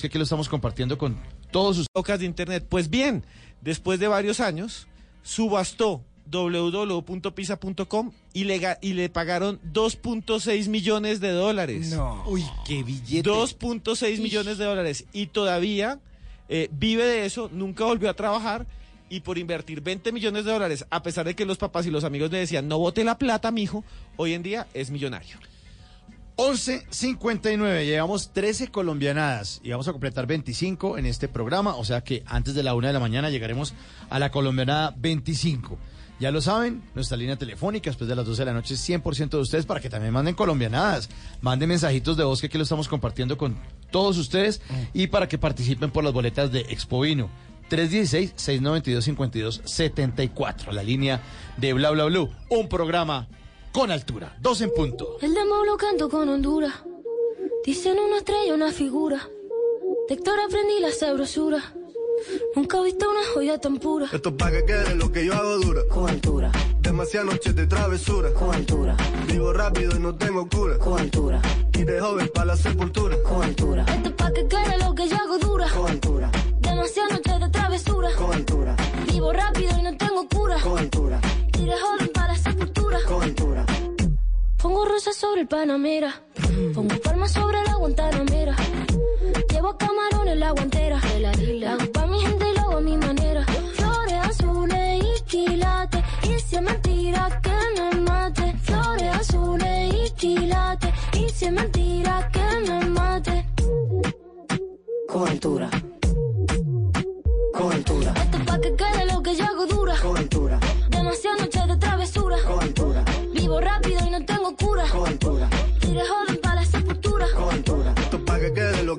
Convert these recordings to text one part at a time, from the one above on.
Que aquí lo estamos compartiendo con todos sus Bocas de internet. Pues bien, después de varios años, subastó www.pisa.com y le, y le pagaron 2.6 millones de dólares. No. Uy, qué billete. 2.6 millones de dólares. Y todavía eh, vive de eso, nunca volvió a trabajar. Y por invertir 20 millones de dólares, a pesar de que los papás y los amigos le decían, no bote la plata, mijo, hoy en día es millonario. 11.59, llevamos 13 colombianadas y vamos a completar 25 en este programa, o sea que antes de la una de la mañana llegaremos a la colombianada 25. Ya lo saben, nuestra línea telefónica después de las 12 de la noche es 100% de ustedes para que también manden colombianadas, manden mensajitos de voz que aquí lo estamos compartiendo con todos ustedes y para que participen por las boletas de Expo Vino. 316-692-5274, la línea de Bla Bla Blue, un programa con altura, dos en punto. El demo lo canto con Honduras. Dicen una estrella, una figura. De Héctor aprendí la sabrosura. Nunca he visto una joya tan pura. Esto es pa' que quede lo que yo hago dura. Con altura, Demasiadas noches de travesura. con altura, Vivo rápido y no tengo cura. con altura, Y de joven pa' la sepultura. con altura. Esto es pa' que quede lo que yo hago dura. Con altura, Demasiadas noches de travesura. con altura, Vivo rápido y no tengo cura. con altura, Y de joven Sobre el Panamera. Pongo palmas sobre la Guantanamera. Llevo camarones la guantera. La hago pa' mi gente y lo hago a mi manera. Flores azules y quilates. Y si es mentira que me mate. Flores azules y quilates. Y si es mentira que me mate. Con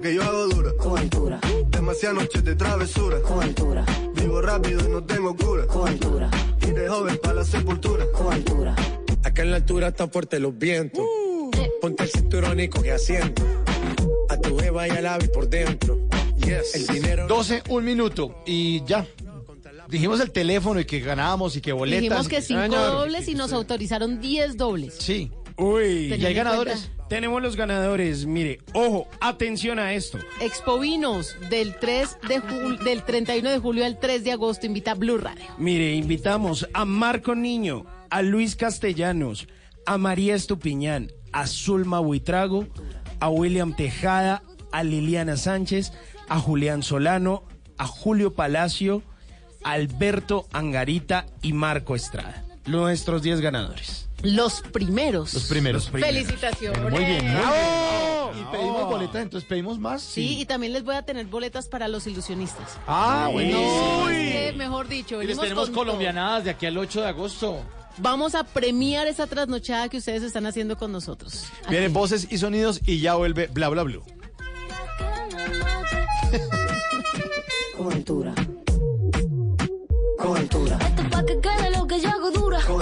que yo hago dura. Con altura, Demasiadas noches de travesura. con altura, Vivo rápido y no tengo cura. con altura, Y de joven pa' la sepultura. con altura. Acá en la altura están fuertes los vientos. Eh, Ponte el cinturón y coge asiento. A tu jeva y al ave por dentro. Yes. El dinero. 12, un minuto y ya. Dijimos el teléfono y que ganábamos y que boletas. Dijimos que cinco Señor, dobles y nos autorizaron 10 dobles. Sí. Uy. ¿Y hay ganadores? cuenta- Tenemos los ganadores. Mire, ojo, atención a esto. Expo Vinos del 3 de jul- del 31 de julio al 3 de agosto invita a Blue Radio. Mire, invitamos a Marco Niño, a Luis Castellanos, a María Estupiñán, a Zulma Buitrago, a William Tejada, a Liliana Sánchez, a Julián Solano, a Julio Palacio, a Alberto Angarita y Marco Estrada. Nuestros 10 ganadores. Los primeros. Los primeros. Felicitaciones. Muy bien, muy bien. Y pedimos boletas, entonces pedimos más. Sí, y también les voy a tener boletas para los ilusionistas. Ah, bueno. No, mejor dicho, Y les tenemos con colombianadas de aquí al 8 de agosto. Vamos a premiar esa trasnochada que ustedes están haciendo con nosotros. Aquí. Vienen voces y sonidos y ya vuelve bla bla blue. Con altura, Esto es pa' que quede lo que yo hago dura. con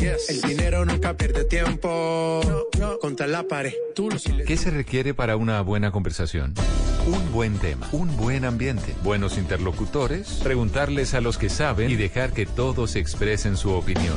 Yes. El dinero nunca pierde tiempo. Contra la pared. Tú lo. ¿Qué se requiere para una buena conversación? Un buen tema, un buen ambiente, buenos interlocutores, preguntarles a los que saben y dejar que todos expresen su opinión.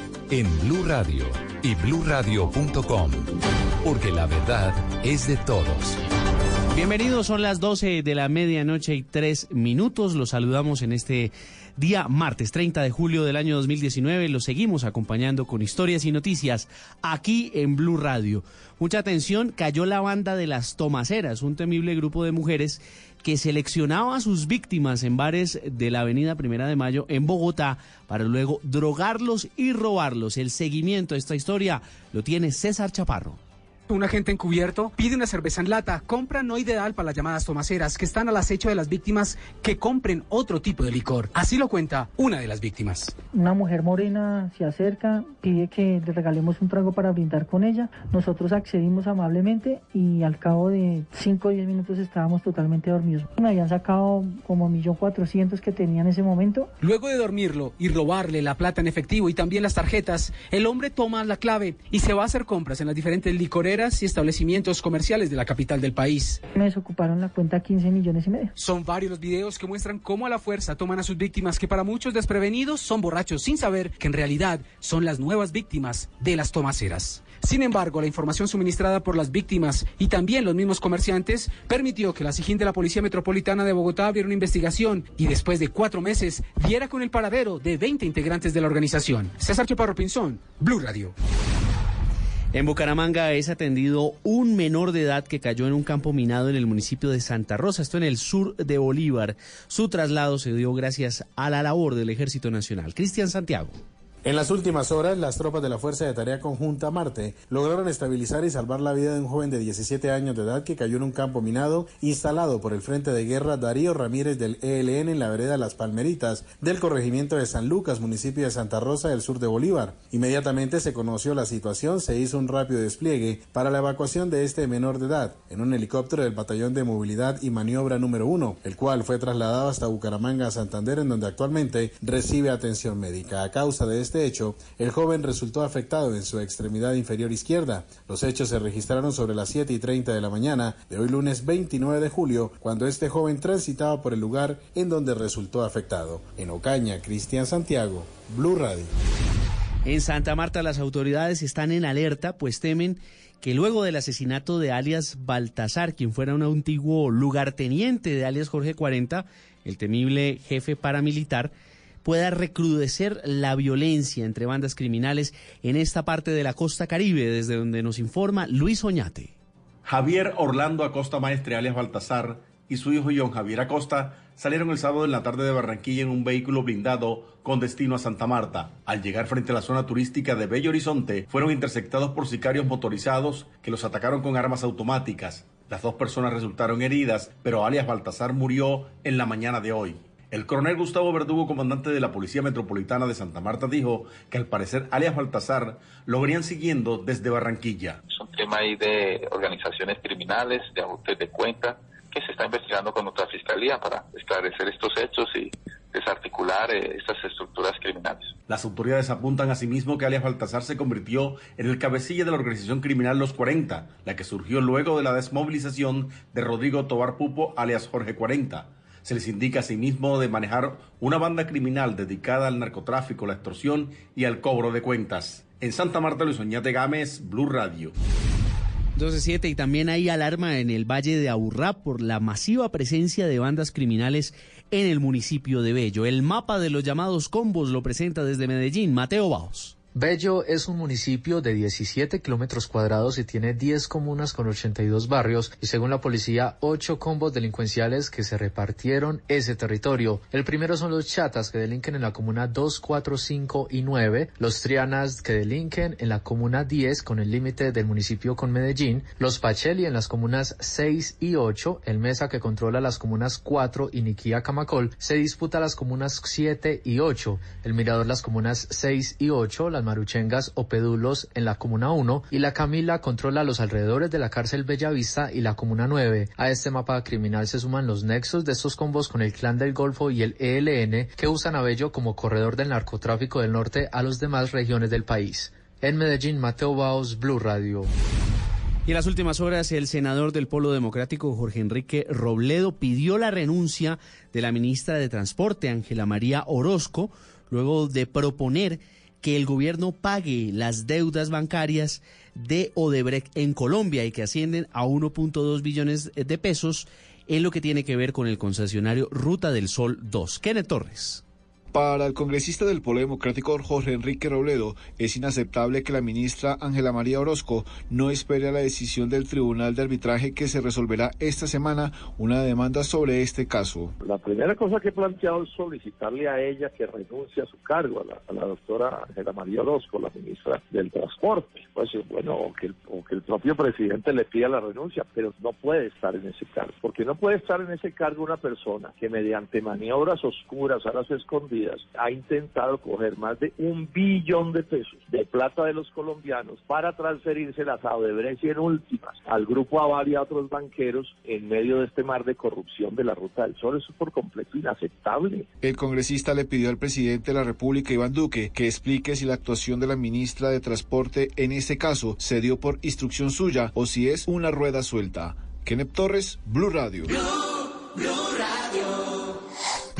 en Blue Radio y bluradio.com, porque la verdad es de todos. Bienvenidos, son las 12 de la medianoche y tres minutos. Los saludamos en este día martes 30 de julio del año 2019. Los seguimos acompañando con historias y noticias aquí en Blue Radio. Mucha atención, cayó la banda de las Tomaceras, un temible grupo de mujeres que seleccionaba a sus víctimas en bares de la Avenida Primera de Mayo en Bogotá para luego drogarlos y robarlos. El seguimiento de esta historia lo tiene César Chaparro. Un agente encubierto pide una cerveza en lata, compra no ideal para las llamadas tomaceras que están al acecho de las víctimas que compren otro tipo de licor. Así lo cuenta una de las víctimas. Una mujer morena se acerca, pide que le regalemos un trago para brindar con ella. Nosotros accedimos amablemente y al cabo de 5 o 10 minutos estábamos totalmente dormidos. Me habían sacado como 1.400.000 que tenía en ese momento. Luego de dormirlo y robarle la plata en efectivo y también las tarjetas, el hombre toma la clave y se va a hacer compras en las diferentes licoreras y establecimientos comerciales de la capital del país. Me desocuparon la cuenta 15 millones y medio. Son varios los videos que muestran cómo a la fuerza toman a sus víctimas que para muchos desprevenidos son borrachos sin saber que en realidad son las nuevas víctimas de las tomaceras. Sin embargo, la información suministrada por las víctimas y también los mismos comerciantes permitió que la SIGIN de la Policía Metropolitana de Bogotá abriera una investigación y después de cuatro meses diera con el paradero de 20 integrantes de la organización. César Chaparro Pinzón, Blue Radio. En Bucaramanga es atendido un menor de edad que cayó en un campo minado en el municipio de Santa Rosa, esto en el sur de Bolívar. Su traslado se dio gracias a la labor del Ejército Nacional. Cristian Santiago. En las últimas horas, las tropas de la Fuerza de Tarea Conjunta Marte lograron estabilizar y salvar la vida de un joven de 17 años de edad que cayó en un campo minado instalado por el Frente de Guerra Darío Ramírez del ELN en la vereda Las Palmeritas del corregimiento de San Lucas, municipio de Santa Rosa del sur de Bolívar. Inmediatamente se conoció la situación, se hizo un rápido despliegue para la evacuación de este menor de edad en un helicóptero del Batallón de Movilidad y Maniobra número 1, el cual fue trasladado hasta Bucaramanga, Santander, en donde actualmente recibe atención médica. A causa de este hecho, el joven resultó afectado en su extremidad inferior izquierda. Los hechos se registraron sobre las 7 y 30 de la mañana de hoy lunes 29 de julio, cuando este joven transitaba por el lugar en donde resultó afectado. En Ocaña, Cristian Santiago, Blue Radio. En Santa Marta las autoridades están en alerta, pues temen que luego del asesinato de alias Baltasar, quien fuera un antiguo lugarteniente de alias Jorge 40, el temible jefe paramilitar, pueda recrudecer la violencia entre bandas criminales en esta parte de la costa caribe, desde donde nos informa Luis Oñate. Javier Orlando Acosta Maestre, alias Baltasar, y su hijo John Javier Acosta salieron el sábado en la tarde de Barranquilla en un vehículo blindado con destino a Santa Marta. Al llegar frente a la zona turística de Bello Horizonte, fueron interceptados por sicarios motorizados que los atacaron con armas automáticas. Las dos personas resultaron heridas, pero alias Baltasar murió en la mañana de hoy. El coronel Gustavo Verdugo, comandante de la Policía Metropolitana de Santa Marta, dijo que al parecer alias Baltasar lo venían siguiendo desde Barranquilla. Es un tema ahí de organizaciones criminales, de ajustes de cuenta, que se está investigando con nuestra fiscalía para esclarecer estos hechos y desarticular eh, estas estructuras criminales. Las autoridades apuntan asimismo que alias Baltasar se convirtió en el cabecilla de la organización criminal Los 40, la que surgió luego de la desmovilización de Rodrigo Tobar Pupo, alias Jorge 40. Se les indica asimismo de manejar una banda criminal dedicada al narcotráfico, la extorsión y al cobro de cuentas. En Santa Marta, Luis Oñate Gámez, Blue Radio. 12.7 y también hay alarma en el Valle de Aburrá por la masiva presencia de bandas criminales en el municipio de Bello. El mapa de los llamados combos lo presenta desde Medellín Mateo Baos. Bello es un municipio de 17 kilómetros cuadrados y tiene 10 comunas con 82 barrios y según la policía 8 combos delincuenciales que se repartieron ese territorio. El primero son los chatas que delinquen en la comuna 2, 4, 5 y 9, los trianas que delinquen en la comuna 10 con el límite del municipio con Medellín, los pacheli en las comunas 6 y 8, el mesa que controla las comunas 4 y Niquía Camacol se disputa las comunas 7 y 8, el mirador las comunas 6 y 8, maruchengas o pédulos en la Comuna 1 y la Camila controla los alrededores de la cárcel Bellavista y la Comuna 9. A este mapa criminal se suman los nexos de estos combos con el Clan del Golfo y el ELN que usan a Bello como corredor del narcotráfico del norte a las demás regiones del país. En Medellín, Mateo Baos, Blue Radio. Y en las últimas horas, el senador del Polo Democrático, Jorge Enrique Robledo, pidió la renuncia de la ministra de Transporte, Ángela María Orozco, luego de proponer que el gobierno pague las deudas bancarias de Odebrecht en Colombia y que ascienden a 1.2 billones de pesos en lo que tiene que ver con el concesionario Ruta del Sol 2. Kenneth Torres. Para el congresista del Polo Democrático Jorge Enrique Robledo, es inaceptable que la ministra Ángela María Orozco no espere a la decisión del Tribunal de Arbitraje que se resolverá esta semana una demanda sobre este caso. La primera cosa que he planteado es solicitarle a ella que renuncie a su cargo, a la, a doctora Ángela María Orozco, la ministra del Transporte. Pues bueno, o que, el, que el propio presidente le pida la renuncia, pero no puede estar en ese cargo, porque no puede estar en ese cargo una persona que mediante maniobras oscuras, a las escondidas, ha intentado coger más de un billón de pesos de plata de los colombianos para transferírselas a Odebrecht y en últimas al Grupo Aval y a otros banqueros en medio de este mar de corrupción de la Ruta del Sol. Eso es por completo inaceptable. El congresista le pidió al presidente de la República, Iván Duque, que explique si la actuación de la ministra de Transporte en este caso se dio por instrucción suya o si es una rueda suelta. Kenneth Torres, Blue Radio.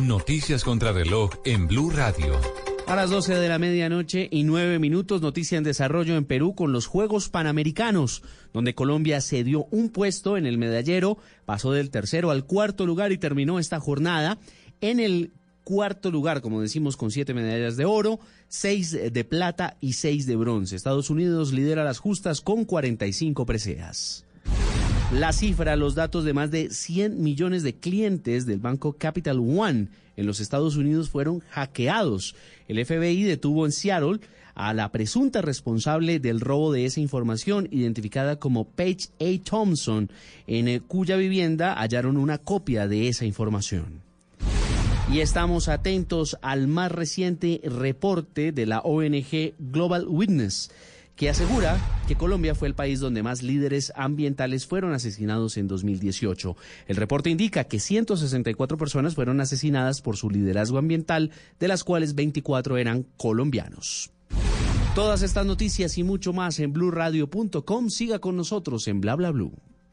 Noticias contra reloj en Blue Radio. A las 12 de la medianoche y 9 minutos, noticia en desarrollo en Perú con los Juegos Panamericanos, donde Colombia cedió un puesto en el medallero, pasó del tercero al cuarto lugar y terminó esta jornada en el cuarto lugar, como decimos, con siete medallas de oro, seis de plata y seis de bronce. Estados Unidos lidera las justas con 45 preseas. La cifra, los datos de más de 100 millones de clientes del banco Capital One en los Estados Unidos fueron hackeados. El FBI detuvo en Seattle a la presunta responsable del robo de esa información, identificada como Paige A. Thompson, en cuya vivienda hallaron una copia de esa información. Y estamos atentos al más reciente reporte de la ONG Global Witness que asegura que Colombia fue el país donde más líderes ambientales fueron asesinados en 2018. El reporte indica que 164 personas fueron asesinadas por su liderazgo ambiental, de las cuales 24 eran colombianos. Todas estas noticias y mucho más en blurradio.com. Siga con nosotros en bla bla.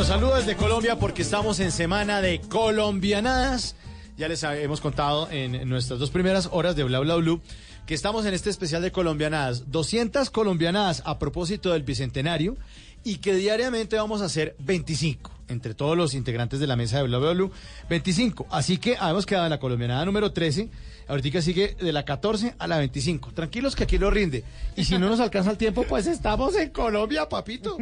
Los saludos desde Colombia porque estamos en semana de colombianadas. Ya les hemos contado en nuestras dos primeras horas de Bla Bla Blue que estamos en este especial de colombianadas. 200 colombianadas a propósito del bicentenario y que diariamente vamos a hacer 25 entre todos los integrantes de la mesa de Bla Bla Blue, 25. Así que habíamos quedado en la colombianada número 13. Ahorita sigue de la 14 a la 25. Tranquilos que aquí lo rinde. Y si no nos alcanza el tiempo, pues estamos en Colombia, papito.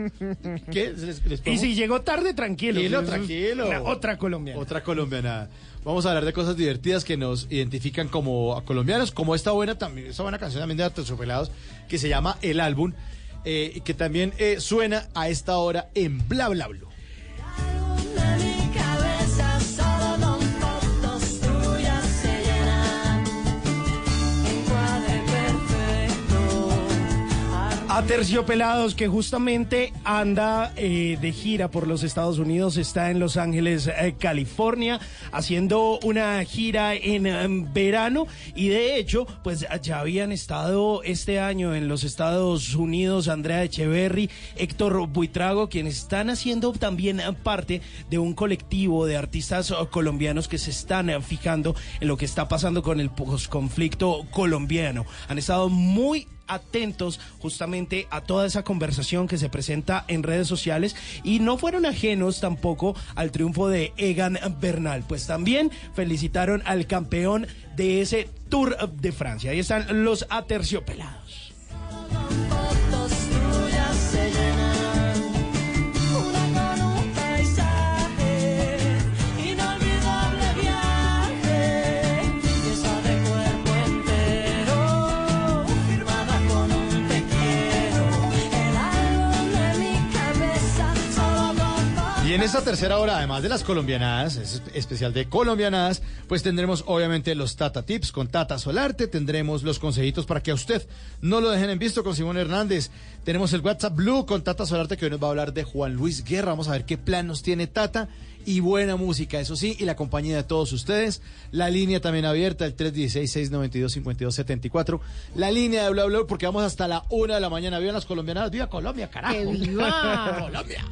¿Qué? ¿Les- les Y si llegó tarde, tranquilo. Tranquilo, tranquilo. una otra colombiana. Otra colombiana. Vamos a hablar de cosas divertidas que nos identifican como colombianos, como esta buena también, esta buena canción también de Aterciopelados que se llama El Álbum, eh, que también eh, suena a esta hora en Bla Bla Blue. Aterciopelados, que justamente anda eh, de gira por los Estados Unidos, está en Los Ángeles, eh, California, haciendo una gira en em, verano y de hecho, pues ya habían estado este año en los Estados Unidos Andrea Echeverry, Héctor Buitrago, quienes están haciendo también eh, parte de un colectivo de artistas colombianos que se están fijando en lo que está pasando con el posconflicto colombiano. Han estado muy atentos justamente a toda esa conversación que se presenta en redes sociales y no fueron ajenos tampoco al triunfo de Egan Bernal, pues también felicitaron al campeón de ese Tour de Francia. Ahí están los aterciopelados. Y en esta tercera hora, además de las colombianadas, es especial de colombianadas, pues tendremos obviamente los Tata Tips con Tata Solarte, tendremos los consejitos para que a usted no lo dejen en visto con Simón Hernández, tenemos el WhatsApp Blue con Tata Solarte que hoy nos va a hablar de Juan Luis Guerra, vamos a ver qué plan nos tiene Tata y buena música, eso sí, y la compañía de todos ustedes, la línea también abierta, el 316-692-5274, la línea de Bla Bla, porque vamos hasta la una de la mañana, viva las colombianadas, viva Colombia, carajo. ¡Que viva! Colombia.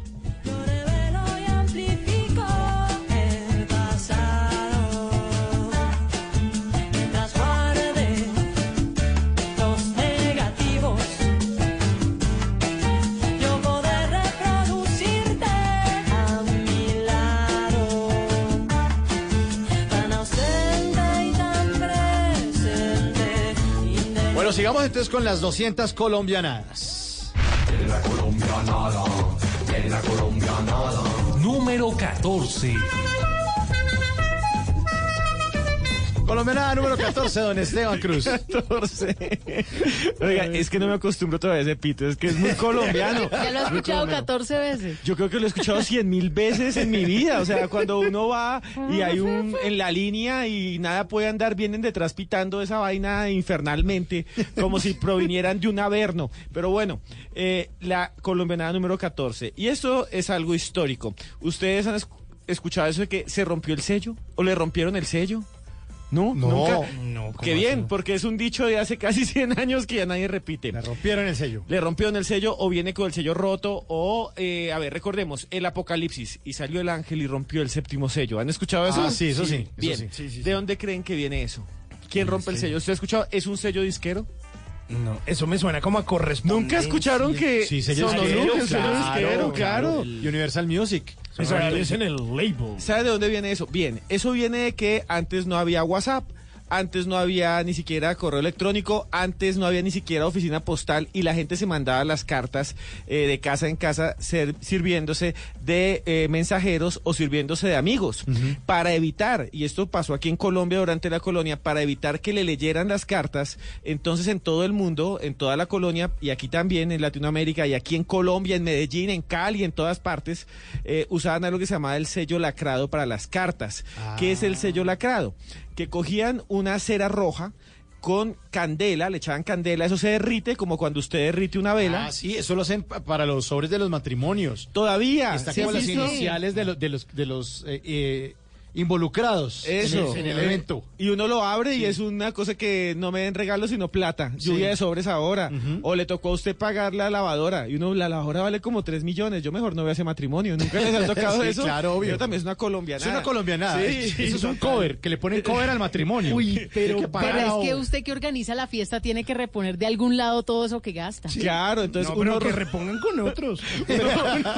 Sigamos entonces con las 200 colombianadas. La colombianada, la colombianada. Número 14. Colombianada número 14, don Esteban Cruz. 14. Oiga, es que no me acostumbro todavía a ese pito, es que es muy colombiano. Ya lo he escuchado 14 veces. Yo creo que lo he escuchado cien mil veces en mi vida. O sea, cuando uno va y hay un en la línea y nada puede andar, vienen detrás pitando esa vaina infernalmente, como si provinieran de un averno. Pero bueno, eh, la colombianada número 14. Y esto es algo histórico. ¿Ustedes han esc- escuchado eso de que se rompió el sello? ¿O le rompieron el sello? No, No. nunca. No, Qué bien, porque es un dicho de hace casi 100 años que ya nadie repite. Le rompieron el sello. Le rompieron el sello o viene con el sello roto o, eh, a ver, recordemos, el apocalipsis y salió el ángel y rompió el séptimo sello. ¿Han escuchado eso? Ah, sí, eso sí, eso Bien, sí. Sí, sí, ¿de dónde creen que viene eso? ¿Quién rompe el sello? ¿Usted ha escuchado? ¿Es un sello disquero? No, eso me suena como a correspondencia. ¿Nunca escucharon que Sí, sello Sonolux, disquero, el sello disquero, claro. Universal Music. Eso es en el label. ¿Sabe de dónde viene eso? Bien, eso viene de que antes no había WhatsApp. Antes no había ni siquiera correo electrónico, antes no había ni siquiera oficina postal y la gente se mandaba las cartas eh, de casa en casa ser- sirviéndose de eh, mensajeros o sirviéndose de amigos para evitar, y esto pasó aquí en Colombia durante la colonia, para evitar que le leyeran las cartas, entonces en todo el mundo, en toda la colonia y aquí también en Latinoamérica y aquí en Colombia, en Medellín, en Cali, en todas partes, eh, usaban algo que se llamaba el sello lacrado para las cartas. ¿Qué es el sello lacrado? Que cogían una cera roja con candela, le echaban candela, eso se derrite como cuando usted derrite una vela. Ah, sí, eso lo hacen pa- para los sobres de los matrimonios. Todavía. Está ¿sí como has las visto? iniciales de los, de los, de los eh, eh, involucrados en Eso. el, en el Eh, evento. Y uno lo abre y es una cosa que no me den regalos sino plata. Lluvia de sobres ahora. O le tocó a usted pagar la lavadora. Y uno, la lavadora vale como 3 millones. Yo mejor no voy a ese matrimonio. ¿Nunca les ha tocado Sí, eso? claro, obvio. Pero también es una colombiana. Es una colombianada. Sí, Eso es un cover, que le ponen cover al matrimonio. Uy, pero que. Pero es que usted que organiza la fiesta tiene que reponer de algún lado todo eso que gasta. Claro, entonces No, uno pero que repongan con otros. Pero,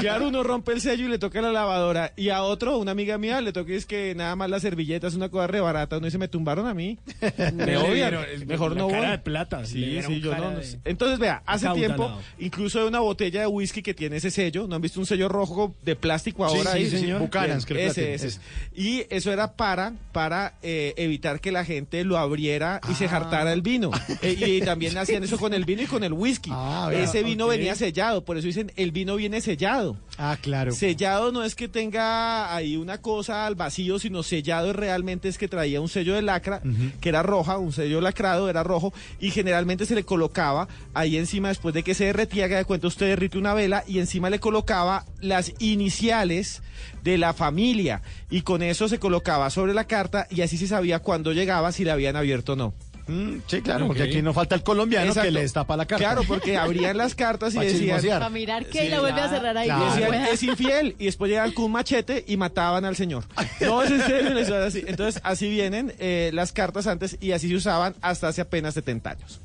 claro, uno rompe el sello y le toca la lavadora. Y a otro, una amiga mía, le toca es que nada más la servilleta es una cosa re barata. Uno dice, me tumbaron a mí. Me odian. Mejor la no cara voy. de plata, Sí, sí, yo no, no de-. Entonces, vea, hace tiempo, incluso hay una botella de whisky que tiene ese sello. ¿No han visto un sello rojo de plástico ahora? sí, ahí? sí, señor. Buchanan's, creo ese, ese. ese. Y eso era para, para eh, evitar que la gente lo abriera y se Ah. jartara el vino. Eh, y también hacían eso con el vino y con el whisky. Ah, vea, ese vino venía sellado, por eso dicen el vino viene sellado. Ah, claro. Sellado no es que tenga ahí una cosa al vacío, sino sellado realmente es que traía un sello de lacra, que era roja, un sello lacrado, era rojo, y generalmente se le colocaba ahí encima, después de que se derretía, que de cuenta usted derrite una vela, y encima le colocaba las iniciales de la familia, y con eso se colocaba sobre la carta, y así se sabía cuándo llegaba, si la habían abierto o no. Mm, sí, claro, porque aquí no falta el colombiano Exacto. que le destapa la carta. Claro, porque abrían las cartas y decían... Para mirar que Sí, la vuelve a cerrar ahí. claro. como Decían, pueda. es infiel y después llegaban con un machete y mataban al señor. No, es en serio, les voy a decir. Entonces, así vienen eh, las cartas antes y así se usaban hasta hace apenas 70 años.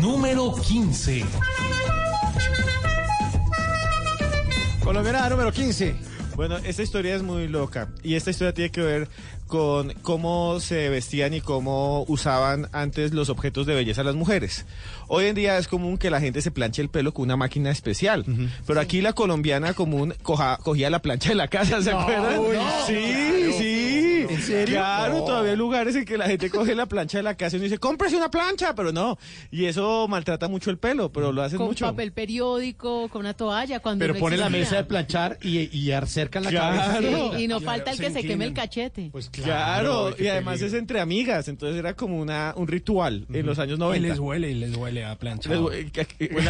Número 15. Colombiana número 15. Bueno, esta historia es muy loca y esta historia tiene que ver con cómo se vestían y cómo usaban antes los objetos de belleza las mujeres. Hoy en día es común que la gente se planche el pelo con una máquina especial, pero aquí la colombiana común coja- cogía la plancha de la casa, ¿se No, acuerdan? uy, sí, sí. ¿En serio? Claro, No. todavía hay lugares en que la gente coge la plancha de la casa y uno dice, cómprese una plancha, pero no. Y eso maltrata mucho el pelo, pero lo hacen Con mucho. papel periódico, con una toalla. Cuando Pero no pone la mesa de planchar y, y acercan la Claro. cabeza. Sí, y no Claro, falta el que se queme el cachete. Pues Claro, qué y además peligro. es entre amigas, entonces era como una, un ritual en los años Y 90. les huele, y les huele a plancha. Huele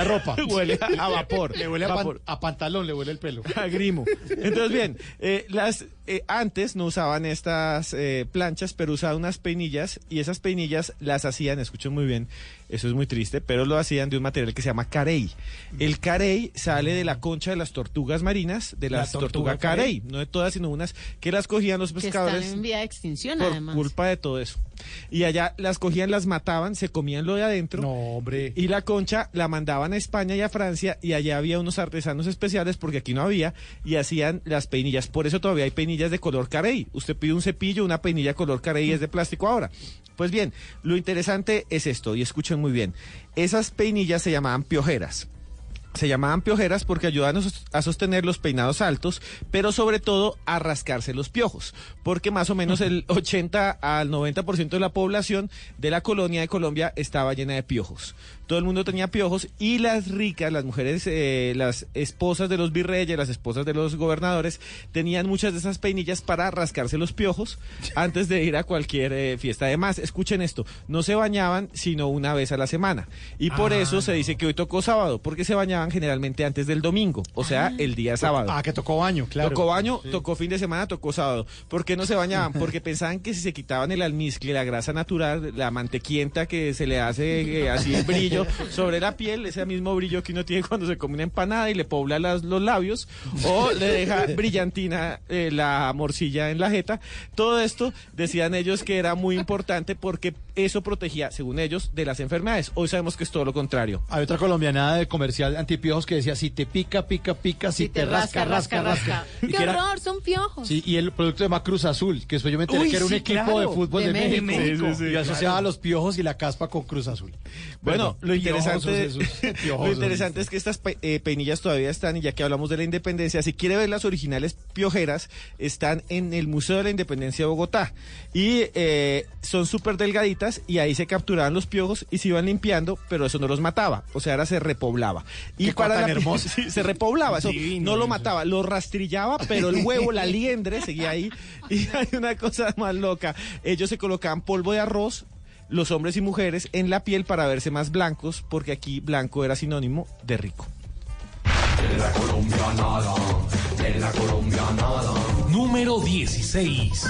a ropa. huele a, a vapor. Le huele a, pan- vapor. a pantalón, le huele el pelo. a grimo. Entonces, bien, eh, las eh, antes no usaban estas eh, planchas, pero usaban unas peinillas y esas peinillas las hacían, escuchen muy bien, eso es muy triste, pero lo hacían de un material que se llama carey. El carey sale de la concha de las tortugas marinas, de La las tortuga tortugas carey, no de todas, sino unas que las cogían los que pescadores están en vía de extinción, por además. culpa de todo eso. Y allá las cogían, las mataban, se comían lo de adentro. No, hombre. Y la concha la mandaban a España y a Francia y allá había unos artesanos especiales porque aquí no había y hacían las peinillas. Por eso todavía hay peinillas de color carey. Usted pide un cepillo, una peinilla color carey es de plástico ahora. Pues bien, lo interesante es esto y escuchen muy bien. Esas peinillas se llamaban piojeras. Se llamaban piojeras porque ayudan a sos- a sostener los peinados altos, pero sobre todo a rascarse los piojos, porque más o menos el 80 al 90% de la población de la colonia de Colombia estaba llena de piojos. Todo el mundo tenía piojos y las ricas, las mujeres, eh, las esposas de los virreyes, las esposas de los gobernadores, tenían muchas de esas peinillas para rascarse los piojos antes de ir a cualquier eh, fiesta. Además, escuchen esto, no se bañaban sino una vez a la semana. Y por Ah, eso se dice que hoy tocó sábado, porque se bañaban generalmente antes del domingo, o sea, el día sábado. Ah, que tocó baño, claro. Tocó baño, tocó fin de semana, tocó sábado. ¿Por qué no se bañaban? Porque pensaban que si se quitaban el almizcle, la grasa natural, la mantequienta que se le hace eh, así el brillo sobre la piel, ese mismo brillo que uno tiene cuando se come una empanada y le pobla las- los labios, o le deja brillantina eh, la morcilla en la jeta. Todo esto decían ellos que era muy importante porque eso protegía, según ellos, de las enfermedades. Hoy sabemos que es todo lo contrario. Hay otra colombianada de comercial antipiojos que decía, si te pica, pica, pica, si, te, rasca, rasca, rasca. Y ¡Qué era- horror! Son piojos. Sí, y el producto de Cruz Azul, que después yo me enteré Uy, que era un equipo claro. de fútbol De de, México. México. Sí, sí, sí, y asociaba los piojos y la caspa con Cruz Azul. Bueno, lo interesante, esos, lo interesante es que estas pe- eh, peinillas todavía están, y ya que hablamos de la independencia, si quiere ver las originales piojeras, están en el Museo de la Independencia de Bogotá. Y eh, son súper delgaditas, y ahí se capturaban los piojos y se iban limpiando, pero eso no los mataba, o sea, ahora se repoblaba. Y Qué cosa tan hermosa. Sí, se repoblaba, eso Divino no lo mataba, lo rastrillaba, pero el huevo, la liendre, seguía ahí. Y hay una cosa más loca, ellos se colocaban polvo de arroz, los hombres y mujeres en la piel para verse más blancos, porque aquí blanco era sinónimo de rico. La la. Número 16.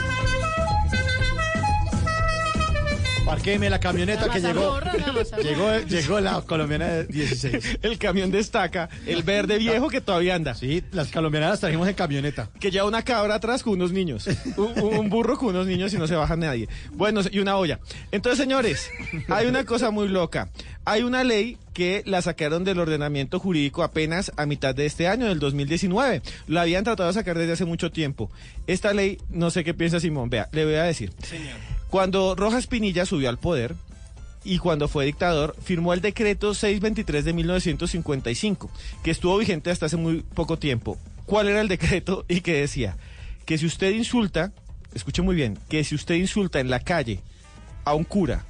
Parquéme la camioneta La que llegó. llegó. Llegó la colombiana de 16. El camión destaca, el verde viejo que todavía anda. Sí, las colombianas trajimos en camioneta. Que lleva una cabra atrás con unos niños. Un, un burro con unos niños y no se baja nadie. Bueno, y una olla. Entonces, señores, hay una cosa muy loca. Hay una ley que la sacaron del ordenamiento jurídico apenas a mitad de este año, del 2019. La habían tratado de sacar desde hace mucho tiempo. Esta ley, no sé qué piensa Simón. Vea, le voy a decir. Cuando Rojas Pinilla subió al poder, y cuando fue dictador, firmó el decreto 623 de 1955, que estuvo vigente hasta hace muy poco tiempo. ¿Cuál era el decreto y qué decía? Que si usted insulta, escuche muy bien, que si usted insulta en la calle a un cura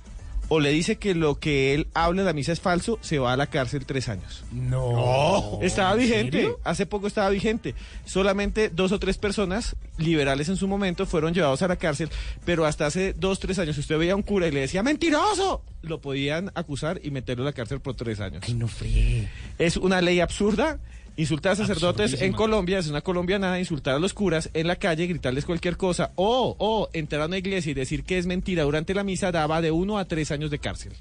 o le dice que lo que él habla en la misa es falso, se va a la cárcel tres años. No. Estaba ¿En vigente, hace poco estaba vigente. Solamente dos o tres personas liberales en su momento fueron llevados a la cárcel, pero hasta hace dos, tres años, si usted veía a un cura y le decía ¡mentiroso! Lo podían acusar y meterlo a la cárcel por tres años. Ay, no fríe. Es una ley absurda. Insultar a sacerdotes en. Colombia es una colombianada, insultar a los curas en la calle, gritarles cualquier cosa, o, o entrar a una iglesia y decir que es mentira durante la misa daba de uno a tres años de cárcel.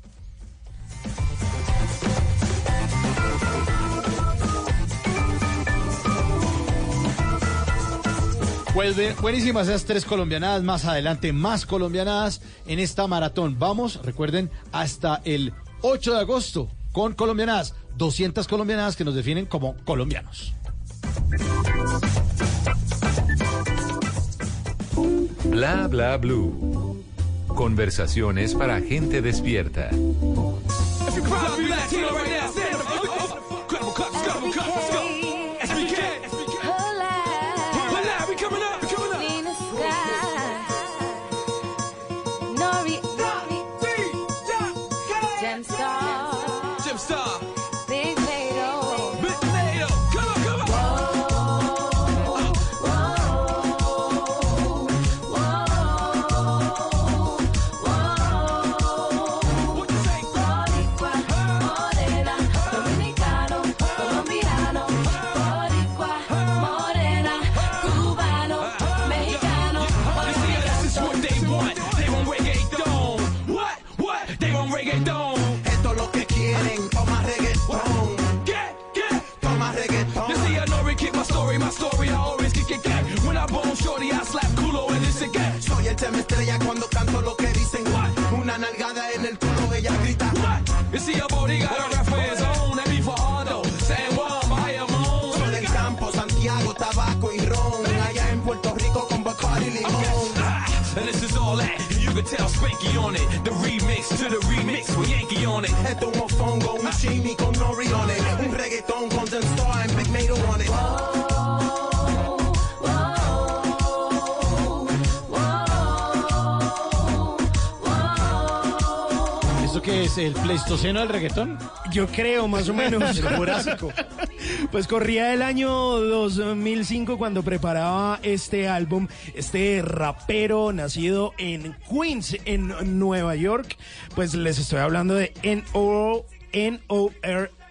Pues bien, buenísimas esas tres colombianadas. Más adelante, más colombianadas en esta maratón. Vamos, recuerden, hasta el 8 de agosto con colombianadas. 200 colombianadas que nos definen como colombianos. Bla bla blue. Conversaciones para gente despierta. Es? ¿El pleistoceno del reggaetón? Yo creo, más o menos. El Jurásico. Pues corría el año 2005 cuando preparaba este álbum, este rapero nacido en Queens, en Nueva York. Pues les estoy hablando de N-O-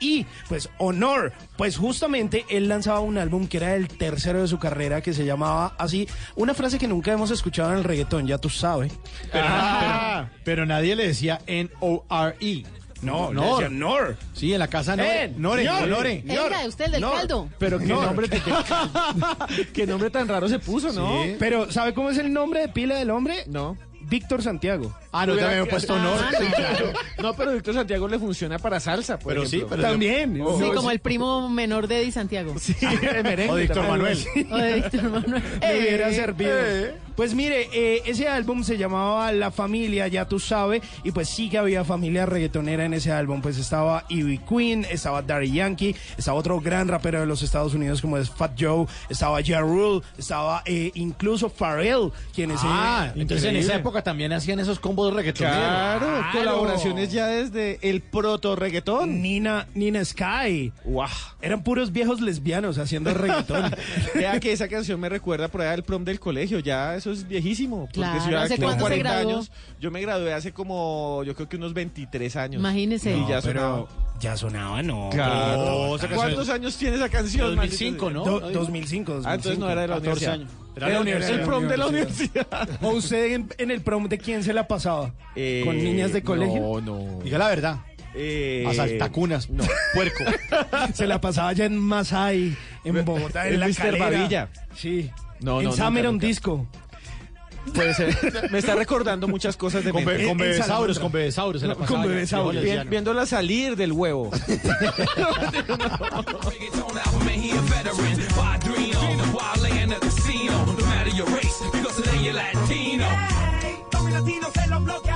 N-O-R-E, pues Honor. Pues justamente él lanzaba un álbum que era el tercero de su carrera que se llamaba así, una frase que nunca hemos escuchado en el reggaetón, ya tú sabes. Pero, pero- pero nadie le decía N-O-R-E. No, le Nor. decía Nor. Sí, en la casa Nore. Eh, Nore, Nor. Nore. Venga, usted el del Nor. caldo. Pero qué No. nombre, qué nombre tan raro se puso, ¿no? Sí. Pero, ¿sabe cómo es el nombre de pila del hombre? No. Víctor Santiago. Ah, no, también me he puesto. Ah, Sí, no. claro. No, pero Víctor Santiago le funciona para salsa, por Pero sí, ejemplo. pero- También. Oh. Sí, como sí. el primo menor de Eddie Santiago. Sí, merengue O Víctor también. Manuel. O de Víctor Manuel. Le hubiera Eh, servido. Pues mire, eh, ese álbum se llamaba La Familia, ya tú sabes, y pues sí que había familia reggaetonera en ese álbum. Pues estaba Ivy Queen, estaba Daddy Yankee, estaba otro gran rapero de los Estados Unidos como es Fat Joe, estaba Ja Rule, estaba eh, incluso Pharrell, quien es... Ah, eh, entonces en esa época también hacían esos combos reggaetoneros. Claro, colaboraciones ya desde el proto reggaetón. Nina, Nina Sky. Guau. Eran puros viejos lesbianos haciendo reggaetón. Vea que esa canción me recuerda por allá del prom del colegio, ya eso es viejísimo. Porque Claro, si yo ¿hace tengo cuánto se 40 graduó? años, yo me gradué hace como, yo creo que unos 23 años. Imagínese. Y ya No, pero sonaba. Ya sonaba, no. Claro. esa canción- ¿Cuántos años tiene esa canción? 2005, ¿no? Do- 2005, Ah, entonces no era de la 14 universidad. años. Era la universidad. El prom de la universidad. ¿O usted en, en el prom de quién se la pasaba? ¿Con niñas de colegio? Eh, No, no. Diga la verdad. Eh, Asaltacunas. No. Puerco. Se la pasaba allá en Masai, en Bogotá, en El la Mr. calera. Babilla. Sí. No, en no, nunca, Summer on nunca. Disco. Puede ser. Me está recordando muchas cosas de Con, mente. con en con se la Bien- lesbiano. viéndola salir del huevo. Reggaeton album, and he a veteran. Padrino, while laying at the casino. No matter your race, because today you're Latino. Con mi latino se lo bloquea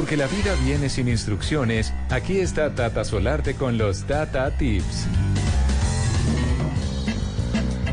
Porque la vida viene sin instrucciones, aquí está Tata Solarte con los Tata Tips.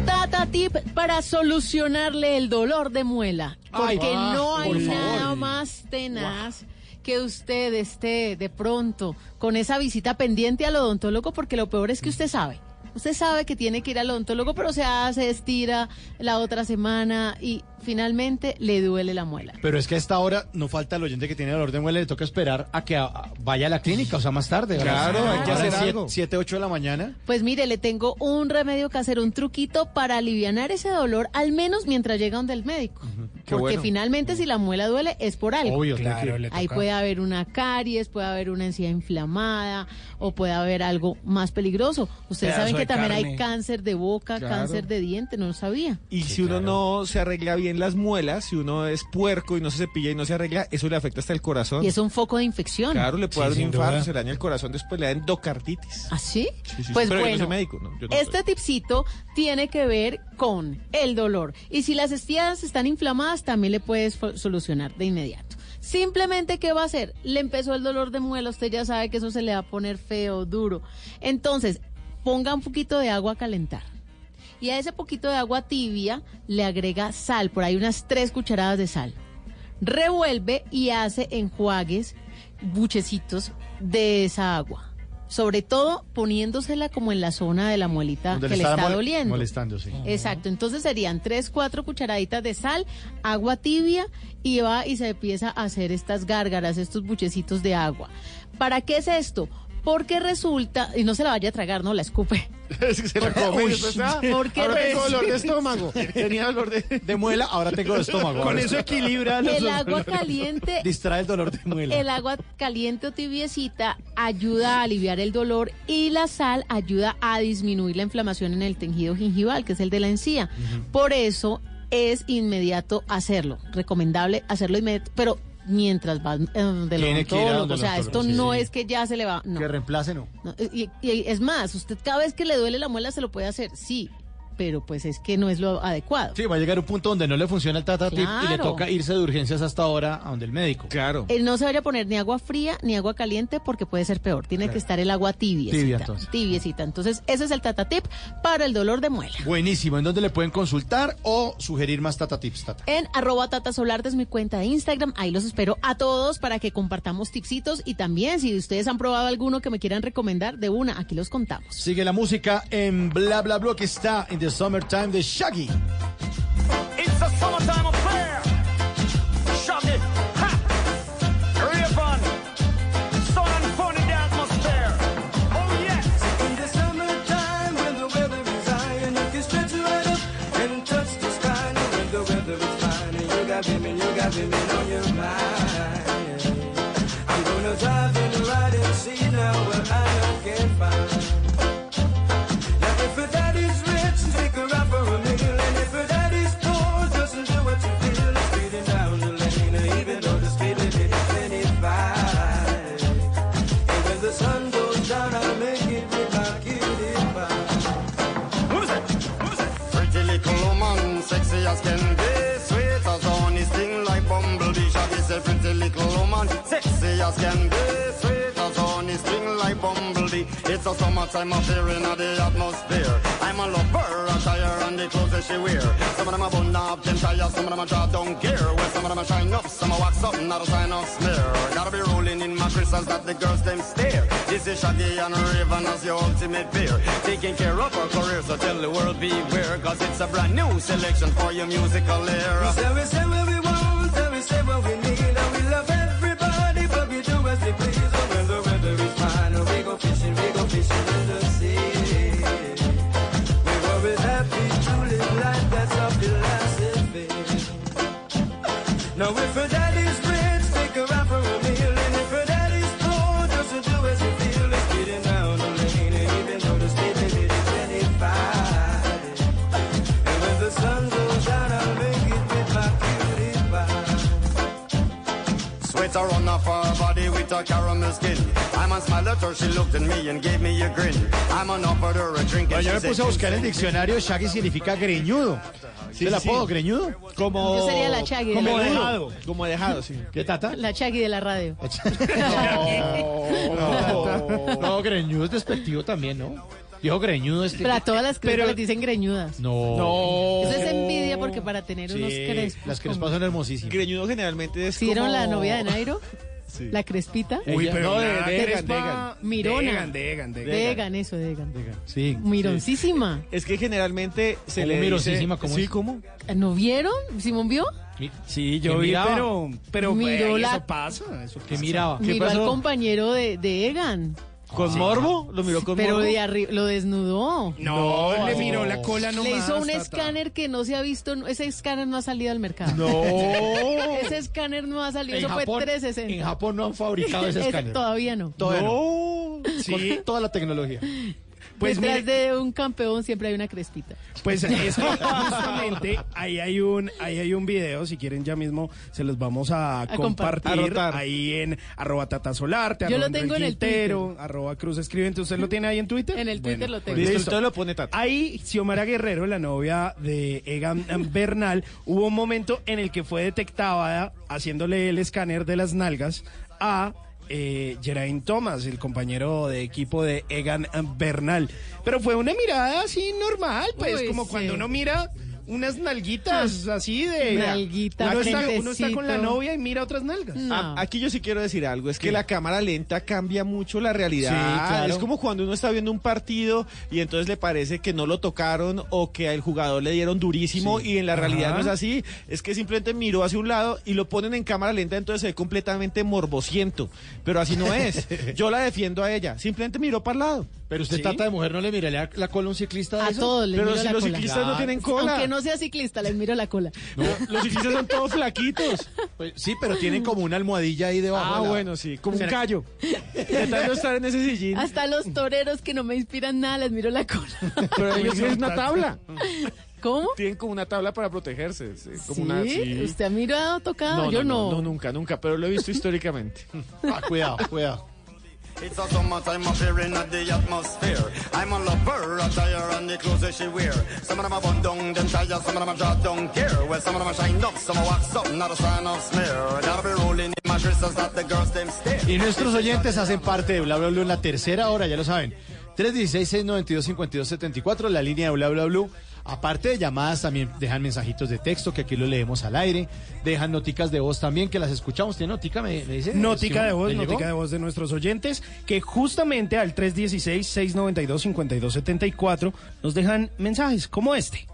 Tata tip para solucionarle el dolor de muela. Ay, Porque ah, no hay por favor. nada más tenaz que usted esté de pronto con esa visita pendiente al odontólogo, porque lo peor es que usted sabe. Usted sabe que tiene que ir al odontólogo, pero se hace, estira la otra semana y finalmente le duele la muela. Pero es que a esta hora no falta el oyente que tiene dolor de muela, le toca esperar a que a- a- vaya a la clínica, o sea, más tarde. Claro, hay que hacer algo. 7, 8 de la mañana. Pues mire, le tengo un remedio casero, un truquito para aliviar ese dolor, al menos mientras llega donde el médico. Porque bueno. finalmente si la muela duele es por algo. Obvio, Claro, que- le Ahí puede haber una caries, puede haber una encía inflamada o puede haber algo más peligroso. Ustedes saben que de también carne. hay cáncer de boca, Claro. cáncer de diente, no lo sabía. Y si uno no se arregla bien las muelas, si uno es puerco y no se cepilla y no se arregla, eso le afecta hasta el corazón. Y es un foco de infección. Claro, le puede Sí, dar un infarto, duda. se le daña el corazón, después le da endocarditis. ¿Ah, sí? Sí, sí, Pues pero yo no bueno, soy médico, ¿no? Yo no este soy. tipcito tiene que ver con el dolor. Y si las encías están inflamadas, también le puedes solucionar de inmediato. Simplemente, ¿qué va a hacer? Le empezó el dolor de muela, usted ya sabe que eso se le va a poner feo, duro. Entonces, ponga un poquito de agua a calentar. Y a ese poquito de agua tibia le agrega sal, por ahí unas tres cucharadas de sal. Revuelve y hace enjuagues, buchecitos de esa agua. Sobre todo poniéndosela como en la zona de la muelita Donde que le está doliendo. molestando, sí. Exacto, entonces serían tres, cuatro cucharaditas de sal, agua tibia y va y se empieza a hacer estas gárgaras, estos buchecitos de agua. ¿Para qué es esto? Porque resulta, y no se la vaya a tragar, no la escupe. Es que se la come Uy, ah, porque ahora tengo dolor de estómago. Tenía dolor de... De muela, ahora tengo de estómago. Con eso equilibra los El agua dolores. caliente Distrae el dolor de muela. El agua caliente o tibiecita ayuda a aliviar el dolor y la sal ayuda a disminuir la inflamación en el tejido gingival, que es el de la encía. Por eso es inmediato hacerlo, recomendable hacerlo inmediato, pero mientras va eh, del Tiene que ir a odontólogo, donde o el sea, esto odontólogo, sí, no sí. es que ya se le va, no. Que reemplace, no. No, y, y es más, usted cada vez que le duele la muela se lo puede hacer, sí, pero pues es que no es lo adecuado. Sí, va a llegar un punto donde no le funciona el Tata Tip y le Claro. toca irse de urgencias hasta ahora a donde el médico. Claro. Eh, no se vaya a poner ni agua fría ni agua caliente porque puede ser peor. Tiene que estar el agua tibiecita. Tibia, entonces. Tibiecita. Entonces, ese es el Tata Tip para el dolor de muela. Buenísimo. ¿En dónde le pueden consultar o sugerir más Tata Tips, Tata? En arroba Tata Solarte es mi cuenta de Instagram. Ahí los espero a todos para que compartamos tipsitos. Y también, si ustedes han probado alguno que me quieran recomendar, de una, aquí los contamos. Sigue la música en Bla Bla Bla que está en The Summertime de Shaggy. It's a summertime affair. Shaggy, ha, Rayvon, sun and funny the atmosphere. Oh yes. In the summertime when the weather is high and you can stretch right up and touch the sky. And when the weather is fine and you got women, you got women on your mind. I'm gonna drive in the ride and see now what I can find. Now as can be, sweet as honey, sting like bumblebee. Shaggy said, pretty little woman, sexy as can be, sweet as honey, sting like bumblebee. It's a summertime affair in the atmosphere. I'm a lover, a tire and the clothes that she wear. Some of them are bun up, them tires, some of them are draw down gear. Well, some of them are shine up, some are wax up, not a sign of smear. Gotta be rolling in my crystals that the girls them stare. This is Shaggy and Raven as your ultimate pair. Taking care of our career, so tell the world beware. Cause it's a brand new selection for your musical era. We say, we say what we want, and we say what we need, a caramel skin. Smile at her, she looked at me and gave me a grin. I'm offered her a drink Bueno, yo me puse a buscar en el diccionario, Shaggy significa greñudo. ¿Sí el apodo, greñudo? Como... Yo sería la Shaggy de Como la radio. dejado. Como dejado, sí. ¿Qué tata? La Chagui de la radio. No, no, greñudo es despectivo también, ¿no? Dijo greñudo este. Pero a todas las crespas Pero- les dicen greñudas. No. Eso es envidia porque para tener unos Sí, crespos. las crespas son hermosísimas. Greñudo generalmente es ¿Sí vieron como- la novia de Nairo? Sí. La crespita. Uy, pero no, de- una de Egan, crespa- de Egan. Mirona. Degan, Degan, Degan. Degan, eso, Degan. Sí. Mironcísima. Es que generalmente se ¿Cómo le mirosísima? dice... ¿Cómo sí, es? ¿cómo? ¿No vieron? ¿Simón vio? Sí, yo ¿Qué vi, miraba? pero, pero Miró güey, la- eso pasa, eso ¿Qué pasa. miraba? ¿Qué Miró pasó? al compañero de, de Egan. ¿Con morbo? ¿Lo miró con Pero morbo? de arriba, lo desnudó. No, No. le miró la cola nomás. Le hizo un tata. escáner que no se ha visto, ese escáner no ha salido al mercado. No. Ese escáner no ha salido, En eso Japón, fue 360. en Japón no han fabricado ese Ese escáner. Todavía no. Todavía no. No. Sí. Con toda la tecnología. Pues Detrás mire- de un campeón siempre hay una crespita. Pues es que justamente ahí hay un ahí hay un video, si quieren ya mismo se los vamos a, A compartir. A ahí en arroba tatasolarte, Yo lo tengo en el Quintero, arroba cruz escribente, ¿usted lo tiene ahí en Twitter? En el Twitter lo tengo. Listo, Listo. usted lo pone Tata. Ahí, Xiomara Guerrero, la novia de Egan Bernal, hubo un momento en el que fue detectada haciéndole el escáner de las nalgas a eh, Geraint Thomas, el compañero de equipo de Egan Bernal. Pero fue una mirada así normal, pues, Uy, como sí. cuando uno mira unas nalguitas así de... Nalguita, uno, está, uno está con la novia y mira otras nalgas. No. A- Aquí yo sí quiero decir algo, es que ¿Qué? la cámara lenta cambia mucho la realidad. Sí, claro. Es como cuando uno está viendo un partido y entonces le parece que no lo tocaron o que al jugador le dieron durísimo y en la realidad Ajá. no es así. Es que simplemente miró hacia un lado y lo ponen en cámara lenta, entonces se ve completamente morbosiento. Pero así no es. Yo la defiendo a ella. Simplemente miró para el lado. Pero usted, ¿Sí? tata de mujer, ¿no le miraría la cola a un ciclista de A esos? todos les Pero miro si la los cola. ciclistas no tienen cola. Aunque no sea ciclista, les miro la cola. No, los ciclistas son todos flaquitos. Pues, sí, pero tienen como una almohadilla ahí debajo. Ah, de la- bueno, sí, como un ¿Será- callo. Intentando estar en ese sillín. Hasta los toreros que no me inspiran nada, les miro la cola. Pero ellos tienen una tabla. ¿Cómo? Tienen como una tabla para protegerse. sí, como ¿Sí? una, sí. ¿Usted ha mirado tocado? No, Yo no, no. no, no, nunca, nunca, pero lo he visto históricamente. Ah, cuidado, cuidado. Y nuestros oyentes hacen parte de Bla Bla Blue en la tercera hora, ya lo saben. 316-692-5274, la línea de Bla Bla Blue. Aparte de llamadas, también dejan mensajitos de texto que aquí lo leemos al aire. Dejan noticas de voz también que las escuchamos. ¿Tiene notica? Me, me dice. Notica de voz, notica de voz de nuestros oyentes, que justamente al 316-692-5274 nos dejan mensajes como este.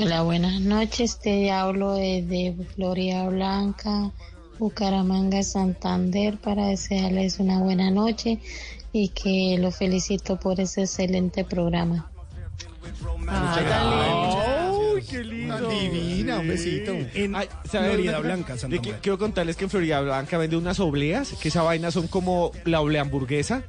Hola, buenas noches. Te hablo desde Florida Blanca, Bucaramanga, Santander, para desearles una buena noche y que los felicito por ese excelente programa. Lindo. ¡Ay, qué lindo! Tan divina, un besito. En Ay, ¿sabe Florida? Blanca, que- quiero contarles que en Florida Blanca vende unas obleas, que esa vaina son como la oblea hamburguesa.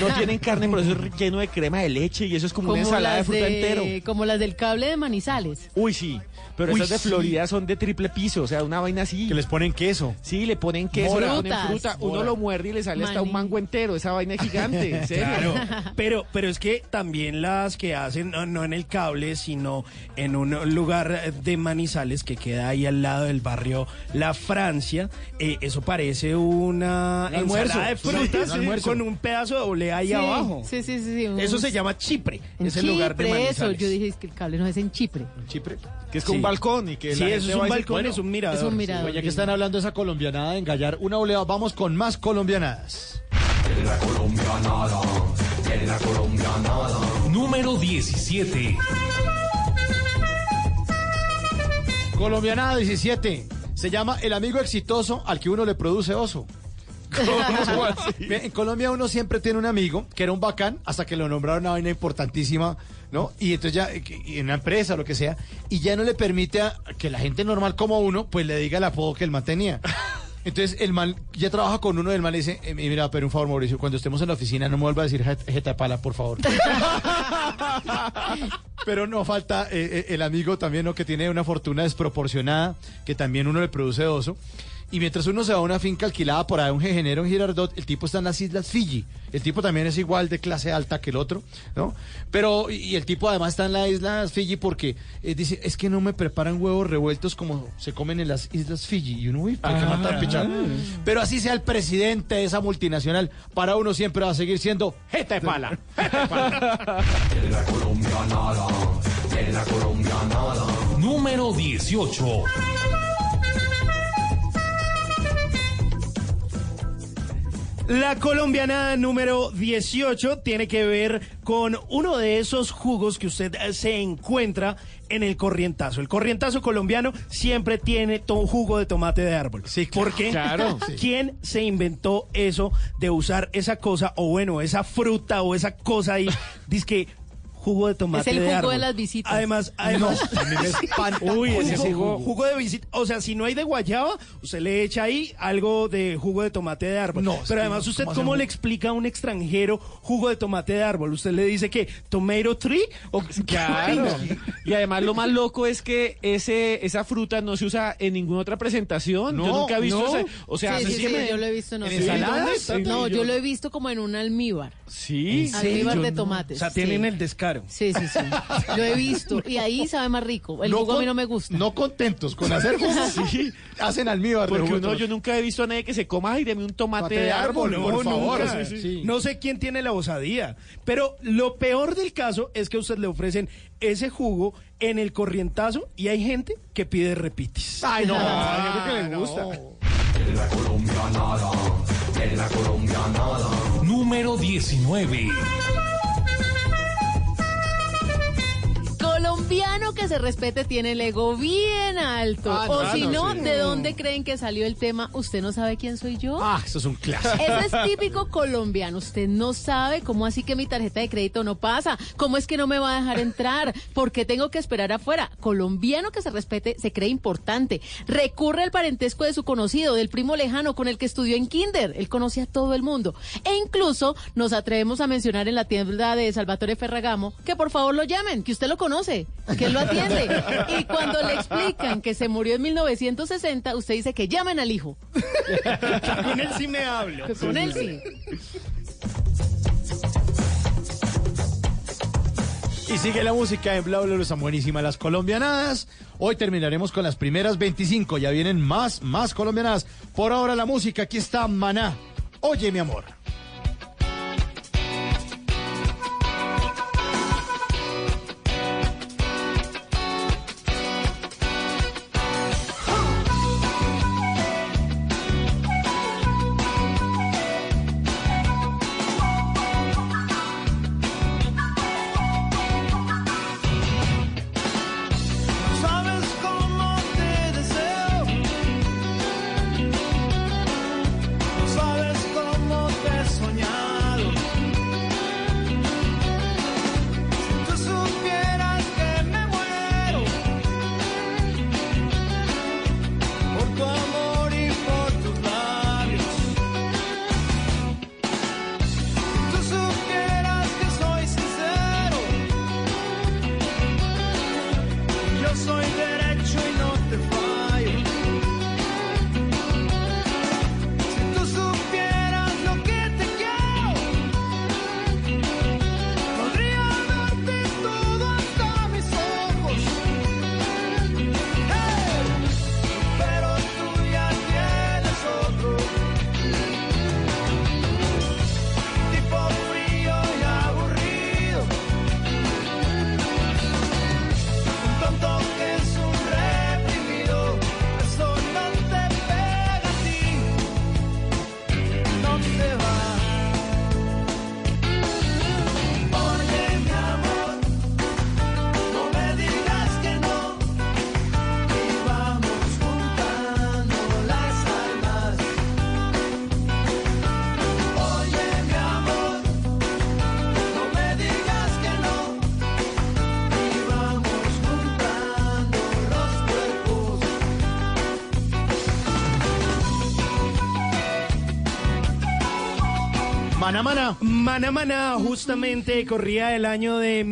No tienen carne, pero eso es lleno de crema de leche y eso es como, una ensalada de fruta entero. como las del cable de Manizales. Uy, sí. Pero Uy, esas de sí. Florida son de triple piso, o sea, una vaina así. Que les ponen queso. Sí, le ponen queso, le ponen fruta. Uno lo muerde y le sale hasta un mango entero. Esa vaina es gigante, en serio. Claro, pero, pero es que también las que hacen, no, no en el cable, sino en un lugar de Manizales, que queda ahí al lado del barrio La Francia. Eh, eso parece una Un almuerzo. ensalada de Sí, frutas un almuerzo. con un pedazo de olea ahí Sí, abajo. Sí, sí, sí. sí, un- Eso se llama Chipre, en es el lugar de Chipre, Manizales. eso. Yo dije es que el cable no es en Chipre. Chipre. Que es con Sí. un balcón y que Sí, la eso es un balcón, Bueno, es un mirador. Es un mirador. Pues ya que están hablando de esa colombianada de engallar una oleada, vamos con más colombianadas. Número 17. Colombianada 17. Se llama el amigo exitoso al que uno le produce oso. ¿Cómo así? Bien, En Colombia uno siempre tiene un amigo que era un bacán hasta que lo nombraron una vaina importantísima, ¿no? Y entonces ya, en una empresa o lo que sea, y ya no le permite a que la gente normal como uno, pues le diga el apodo que el man tenía. Entonces el man ya trabaja con uno, el man le dice, eh, mira, pero un favor Mauricio, cuando estemos en la oficina no me vuelva a decir jet- jeta de pala, por favor. Pero no falta eh, eh, el amigo también, ¿no? Que tiene una fortuna desproporcionada, que también uno le produce oso. Y mientras uno se va a una finca alquilada por ahí, un jejenero en Girardot, el tipo está en las Islas Fiji. El tipo también es igual de clase alta que el otro, ¿no? Pero, y el tipo además está en las Islas Fiji porque eh, dice, es que no me preparan huevos revueltos como se comen en las Islas Fiji. Y uno, uy, ¿por qué Ah. matan pichar? Pero así sea el presidente de esa multinacional, para uno siempre va a seguir siendo jeta de pala. Número 18. La colombiana número 18 tiene que ver con uno de esos jugos que usted eh, se encuentra en el corrientazo. El corrientazo colombiano siempre tiene to- jugo de tomate de árbol. Sí, ¿Por qué? claro. ¿Quién se inventó eso de usar esa cosa, o bueno, esa fruta o esa cosa ahí? Dice que jugo de tomate Es el de jugo árbol. de las visitas. Además, además. No, a mí me espanta. Uy, ese Jugo. jugo, de visita. O sea, si no hay de guayaba, usted le echa ahí algo de jugo de tomate de árbol. No, Pero además, ¿usted ¿cómo le explica a un extranjero jugo de tomate de árbol? ¿Usted le dice que tomato tree? O, Claro. Y además lo más loco es que ese esa fruta no se usa en ninguna otra presentación. yo No, nunca he visto no. ese. O sea, sí, sí, que sí, me- yo lo he visto en ¿En ensaladas? No, Yo- yo lo he visto como en un almíbar. Sí. Almíbar de No. tomates. O sea, tienen sí. el descaro. Sí, sí, sí. Lo he visto. Y ahí sabe más rico. El jugo a mí con- no me gusta. No contentos con hacer jugo, Sí. hacen almíbar. Porque uno, yo nunca he visto a nadie que se coma y deme un tomate Tomate de de árbol, árbol, por No, favor. nunca. Sí, sí. Sí. No sé quién tiene la osadía, pero lo peor del caso es que a usted le ofrecen ese jugo en el corrientazo y hay gente que pide repites. Ay, no, Ah, hay gente que le gusta. Número 19. Colombiano que se respete tiene el ego bien alto. Ah, o no, si no, no, sí. ¿de dónde creen que salió el tema? ¿Usted no sabe quién soy yo? Ah, eso es un clásico. Eso es típico colombiano. Usted no sabe cómo así que mi tarjeta de crédito no pasa. ¿Cómo es que no me va a dejar entrar? ¿Por qué tengo que esperar afuera? Colombiano que se respete se cree importante. Recurre al parentesco de su conocido, del primo lejano con el que estudió en Kinder. Él conoce a todo el mundo. E incluso nos atrevemos a mencionar en la tienda de Salvatore Ferragamo que por favor lo llamen, que usted lo conoce, que él lo atiende. Y cuando le explican que se murió en 1960, usted dice que llamen al hijo. Con él sí me hablo. Que con él sí. Y sigue la música en Bla Bla Bla, están buenísimas las colombianadas. Hoy terminaremos con las primeras 25, ya vienen más, más colombianadas. Por ahora la música, aquí está Maná. Oye, mi amor. Maná Maná justamente corría el año de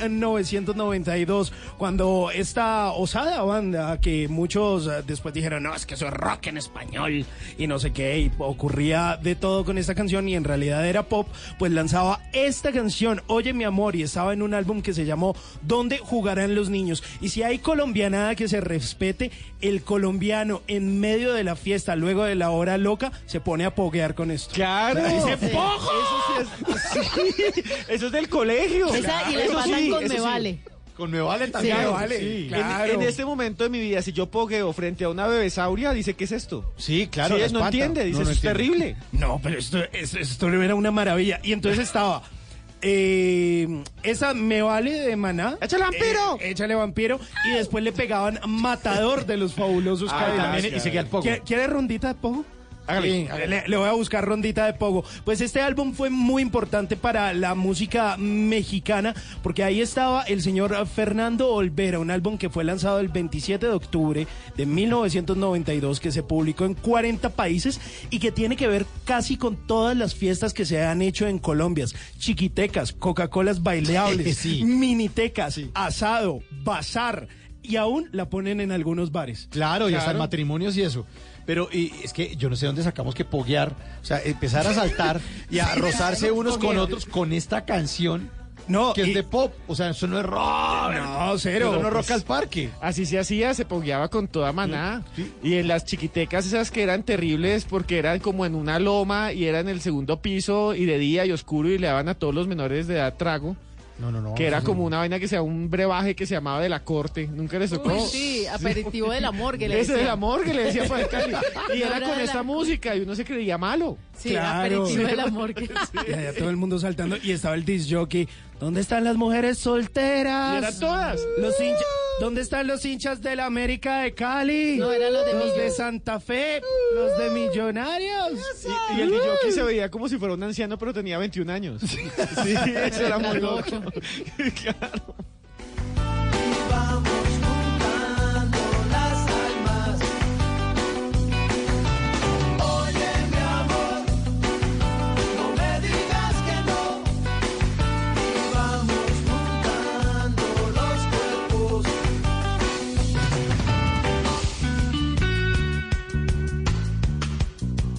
1992 cuando esta osada banda que muchos eh, después dijeron no es que eso es rock en español y no sé qué y ocurría de todo con esta canción y en realidad era pop pues lanzaba esta canción Oye mi amor y estaba en un álbum que se llamó ¿Dónde jugarán los niños? Y si hay colombianada que se respete el colombiano en medio de la fiesta luego de la hora loca se pone a poguear con esto. Claro. Dice. "Pojo". Eso, sí es, sí, eso es del colegio. Esa, y le Eso pasan sí, con eso Me sí. Vale. Con Me Vale Sí, también. Me Vale, Sí. claro. En, en este momento de mi vida, si yo pogueo frente a una bebesauria, dice, ¿qué es esto? Sí, claro. Sí, no espanta. entiende, dice, No, no eso es terrible. No, pero esto, esto, esto era una maravilla. Y entonces estaba eh, esa me vale de maná. ¡Échale vampiro! Eh, échale vampiro. Y después le pegaban matador de los fabulosos Ah, también, y seguía el pogo. ¿Quiere, quiere rondita de pogo? Hágale. Le, le voy a buscar rondita de pogo. Pues este álbum fue muy importante para la música mexicana porque ahí estaba el señor Fernando Olvera, un álbum que fue lanzado el 27 de octubre de 1992 que se publicó en 40 países y que tiene que ver casi con todas las fiestas que se han hecho en Colombia. Chiquitecas, Coca-Colas bailables, Sí. minitecas, asado, bazar y aún la ponen en algunos bares. Claro, y hasta en Claro. matrimonios y eso. Pero y es que yo no sé dónde sacamos que poguear, o sea, empezar a saltar y a rozarse unos con otros con esta canción No, que y- es de pop. O sea, eso no es rock. No, cero. Eso no es rock Pues- al parque. Así se hacía, se pogueaba con toda maná. Y en las chiquitecas esas que eran terribles porque eran como en una loma y era en el segundo piso y de día y oscuro y le daban a todos los menores de edad trago. No, no, no. Que era como una vaina que sea un brebaje que se llamaba de la corte. ¿Nunca les tocó? Uy, sí, aperitivo del amor que le Ese del amor que le decía para el Cali. Y No era era con esta la- música y uno se creía malo. Sí, Claro. aperitivo del amor que Y allá todo el mundo saltando y estaba el disc jockey. ¿Dónde están las mujeres solteras? Y eran todas. Los hinchas. ¿Dónde están los hinchas de la América de Cali? No, eran los de Millo. de Santa Fe, los de Millonarios. Y, y el DJ se veía como si fuera un anciano, pero tenía 21 años. Sí, eso era muy loco. claro.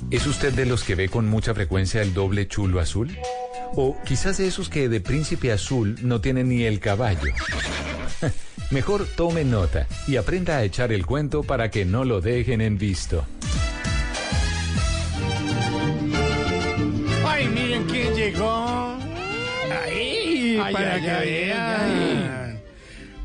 ¿Es usted de los que ve con mucha frecuencia el doble chulo azul? O quizás de esos que de príncipe azul no tienen ni el caballo. Mejor tome nota y aprenda a echar el cuento para que no lo dejen en visto. Ay, miren quién llegó. Ahí, Ay, para ay, que ay, vean.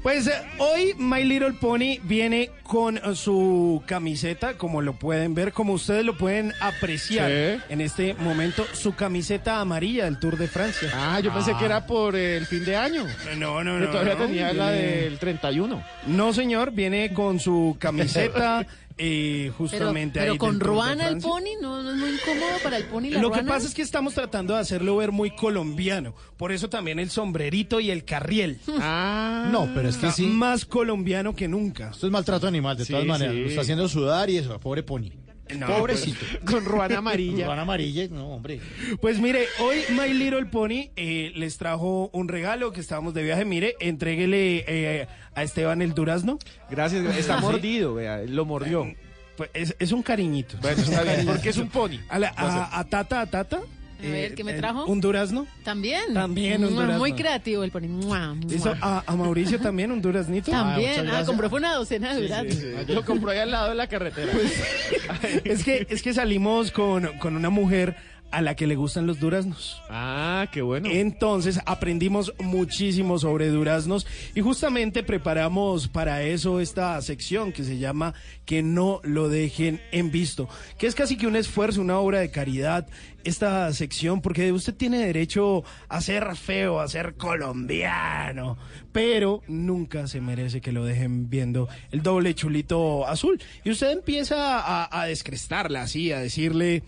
Pues eh, hoy My Little Pony viene con su camiseta, como lo pueden ver, como ustedes lo pueden apreciar Sí. en este momento, su camiseta amarilla del Tour de Francia. Ah, yo pensé que era por el fin de año. No, no, no. todavía no, tenía la viene- del 31. No, señor, viene con su camiseta eh, Pero, justamente pero ahí con ruana el pony, ¿no, no es muy incómodo para el pony la Lo que ruana? pasa es que estamos tratando de hacerlo ver muy colombiano. Por eso también el sombrerito y el carriel. Ah. No, pero es que sí. más colombiano que nunca. Esto es maltrato animal, de Sí, todas maneras. sí. Lo está haciendo sudar y eso, pobre pony. No, Pobrecito. Con ruana amarilla. Van amarilla, no, hombre. Pues mire, hoy My Little Pony eh, les trajo un regalo que estábamos de viaje. Mire, entréguele eh, a Esteban el durazno. Gracias, está mordido, vea, lo mordió. Pues es, es un cariñito. Bueno, está bien, porque es un pony. A, la- a- a Tata, a Tata. A ver, ¿qué me eh, trajo? Un durazno. También. También un durazno. Muy creativo el pony. Mua, mua. Hizo a, a Mauricio también un duraznito. También. muchas Ah, compró fue una docena de duraznos. Lo compró ahí al lado de la carretera. Es que, es que salimos con, con una mujer a la que le gustan los duraznos. ah, qué bueno. Entonces aprendimos muchísimo sobre duraznos y justamente preparamos para eso esta sección que se llama Que no lo dejen en visto, que es casi que un esfuerzo, una obra de caridad, esta sección, porque usted tiene derecho a ser feo, a ser colombiano, pero nunca se merece que lo dejen viendo el doble chulito azul. Y usted empieza a, a descrestarla así, a decirle...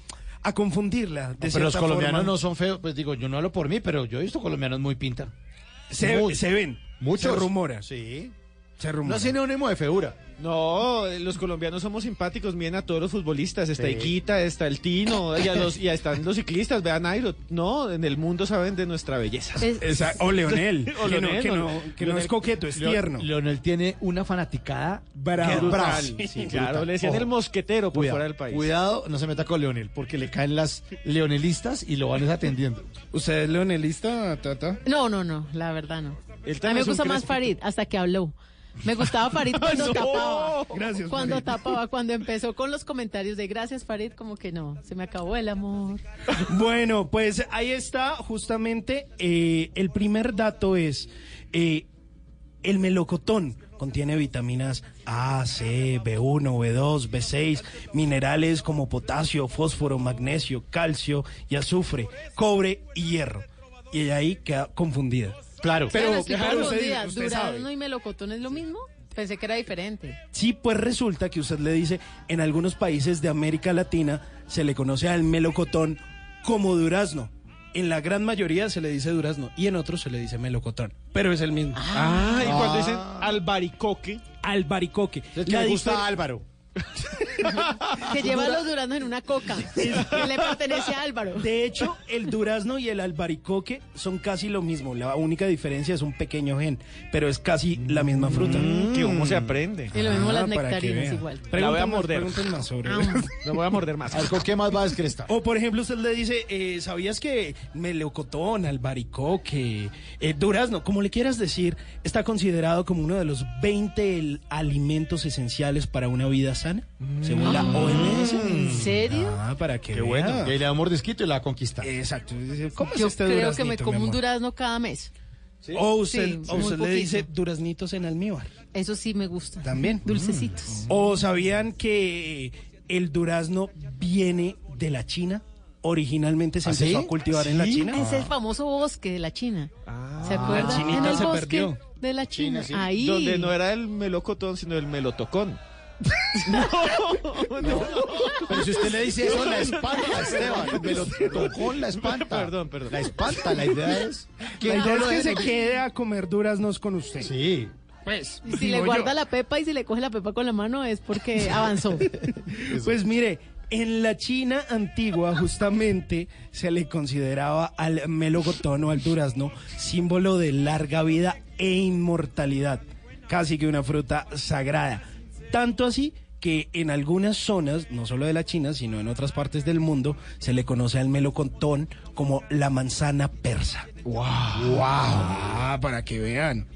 A confundirla. De pero los colombianos forma. no son feos. Pues digo, yo no hablo por mí, pero yo he visto colombianos muy pinta. Se, Muy. se ven, Muchos. se rumora. Sí. No es sinónimo de feura. No, eh, los colombianos somos simpáticos, miren a todos los futbolistas, está Sí. Iquita, está el Tino, y, a los, y a están los ciclistas, vean Nairo, no, en el mundo saben de nuestra belleza. Esa- o Leonel, O que no- Leonel, que o- no- que no es coqueto, es Leo- tierno. Leonel tiene una fanaticada Brava. que- Brutal, sí, claro, le decían Ojo. el mosquetero por Cuidado, fuera del país. Cuidado, no se meta con Leonel, porque le caen las leonelistas y lo van atendiendo. ¿Usted es leonelista, Tata? No, no, no, la verdad no. Él A también mí me es un gusta más. Farid, hasta que habló. Me gustaba Farid cuando No. tapaba. Gracias, Cuando Farid. tapaba, cuando empezó con los comentarios de gracias Farid, como que no, se me acabó el amor. Bueno, pues ahí está justamente eh, el primer dato es eh, el melocotón contiene vitaminas A, C, B1, B2, B6, minerales como potasio, fósforo, magnesio, calcio y azufre, cobre y hierro. Y ella ahí queda confundida. Claro. Pero, Claro, estoy claro, confundida. usted, usted sabe. ¿Durazno y melocotón es lo mismo? Pensé que era diferente. Sí, pues resulta que usted le dice, en algunos países de América Latina se le conoce al melocotón como durazno. En la gran mayoría se le dice durazno y en otros se le dice melocotón, pero es el mismo. Ah, y cuando dicen albaricoque, albaricoque. Es que La le gusta Álvaro. Que lleva los duraznos en una coca. Que le pertenece a Álvaro. De hecho, el durazno y el albaricoque son casi lo mismo. La única diferencia es un pequeño gen, pero es casi la misma fruta. que cómo se aprende. Y lo mismo las Ah, que nectarinas igual. La voy a morder. más sobre Ah, No voy a morder más. Algo que más va a descrestar. O por ejemplo, usted le dice, eh, ¿sabías que melocotón, albaricoque, eh, durazno, como le quieras decir, está considerado como uno de los 20 el- alimentos esenciales para una vida sana? Según la OMS. ¿En serio? Ah, para que Qué vea. bueno. Y ahí le da un mordisquito y la conquista. Exacto. ¿Cómo es Yo este creo que me duraznito, como un amor? durazno cada mes. O usted, Sí, o muy usted le poquito. dice duraznitos en almíbar. Eso sí me gusta. También. Dulcecitos. ¿O sabían que el durazno viene de la China? Originalmente se ¿Ah, empezó sí? a cultivar en la ¿Sí? China. Es el famoso bosque de la China. ¿Se acuerdan? la chinita en el se bosque perdió. de la China. China, sí. Ahí. Donde no era el melocotón, sino el melotocón. Pero si usted le dice eso, la espanta, Esteban. Me lo tocó la espanta. Perdón, perdón. La espanta, la idea es que La no idea es que se quede a comer duraznos con usted. Sí. Pues, Y si le yo. guarda la pepa y si le coge la pepa con la mano es porque avanzó. Pues mire, en la China antigua justamente se le consideraba al melocotón o al durazno símbolo de larga vida e inmortalidad, casi que una fruta sagrada. Tanto así que en algunas zonas, no solo de la China, sino en otras partes del mundo, se le conoce al melocotón como la manzana persa. ¡Wow! ¡Wow! Ah, para que vean.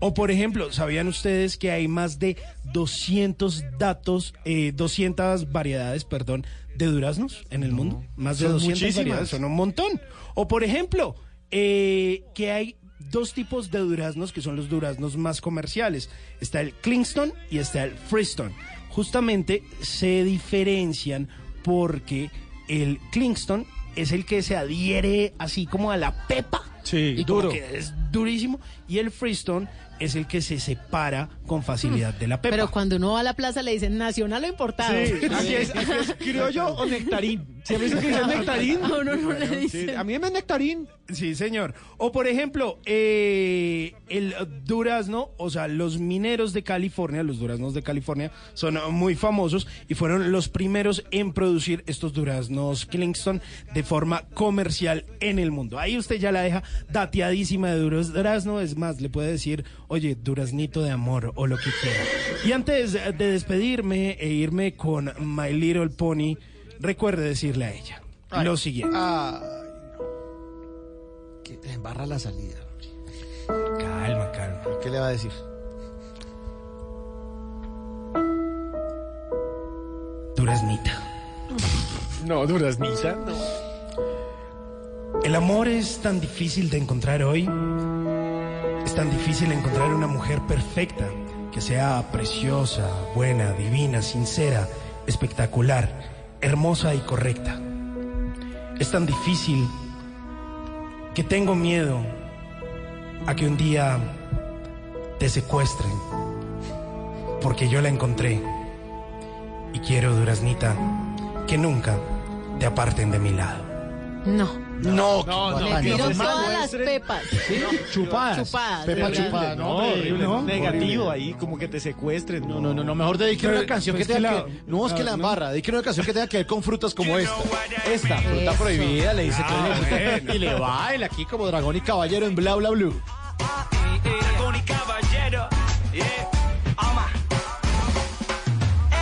O por ejemplo, ¿sabían ustedes que hay más de 200 datos, eh, 200 variedades, perdón, de duraznos en el mundo? Más de son 200 muchísimas. variedades, son un montón. O por ejemplo, eh, que hay dos tipos de duraznos que son los duraznos más comerciales. Está el Kingston y está el Freestone. Justamente se diferencian porque el Kingston es el que se adhiere así como a la pepa. Sí, y duro. que es durísimo. Y el Freestone es el que se separa con facilidad de la pepa. Pero cuando uno va a la plaza le dicen nacional o importado. Sí, aquí es, aquí es criollo o nectarín. ¿Siempre dicen que dicen nectarín? A uno no le Sí, dicen. a mí me nectarín. Sí, señor. O por ejemplo, eh, el durazno, o sea, los mineros de California, los duraznos de California, son muy famosos y fueron los primeros en producir estos duraznos Kingston de forma comercial en el mundo. Ahí usted ya la deja dateadísima de durazno, es más, le puede decir, oye, duraznito de amor o lo que quiera. Y antes de despedirme e irme con My Little Pony, recuerde decirle a ella lo siguiente. Ay, no. Que le embarra la salida. Calma, calma. ¿Qué le va a decir? Duraznita. No, duraznita. No. El amor es tan difícil de encontrar hoy. Es tan difícil encontrar una mujer perfecta, que sea preciosa, buena, divina, sincera, espectacular, hermosa y correcta. Es tan difícil que tengo miedo a que un día te secuestren, porque yo la encontré. Y quiero, Duraznita, que nunca te aparten de mi lado. No. No, No, Le no, tiró no, todas las pepas. Chupadas. Chupadas, Pepa chupada, No, horrible, no, negativo ahí, como que te secuestren. No, no, no, no, mejor dediquen Pero, una canción pues, que tenga que. No, es que la ah, embarra, dediquen una canción que tenga que ver con frutas como esta. Esta, fruta prohibida, le dice que Ah, le. Y le baila aquí como dragón y caballero en bla bla blue. Dragón y caballero, yeah, ama.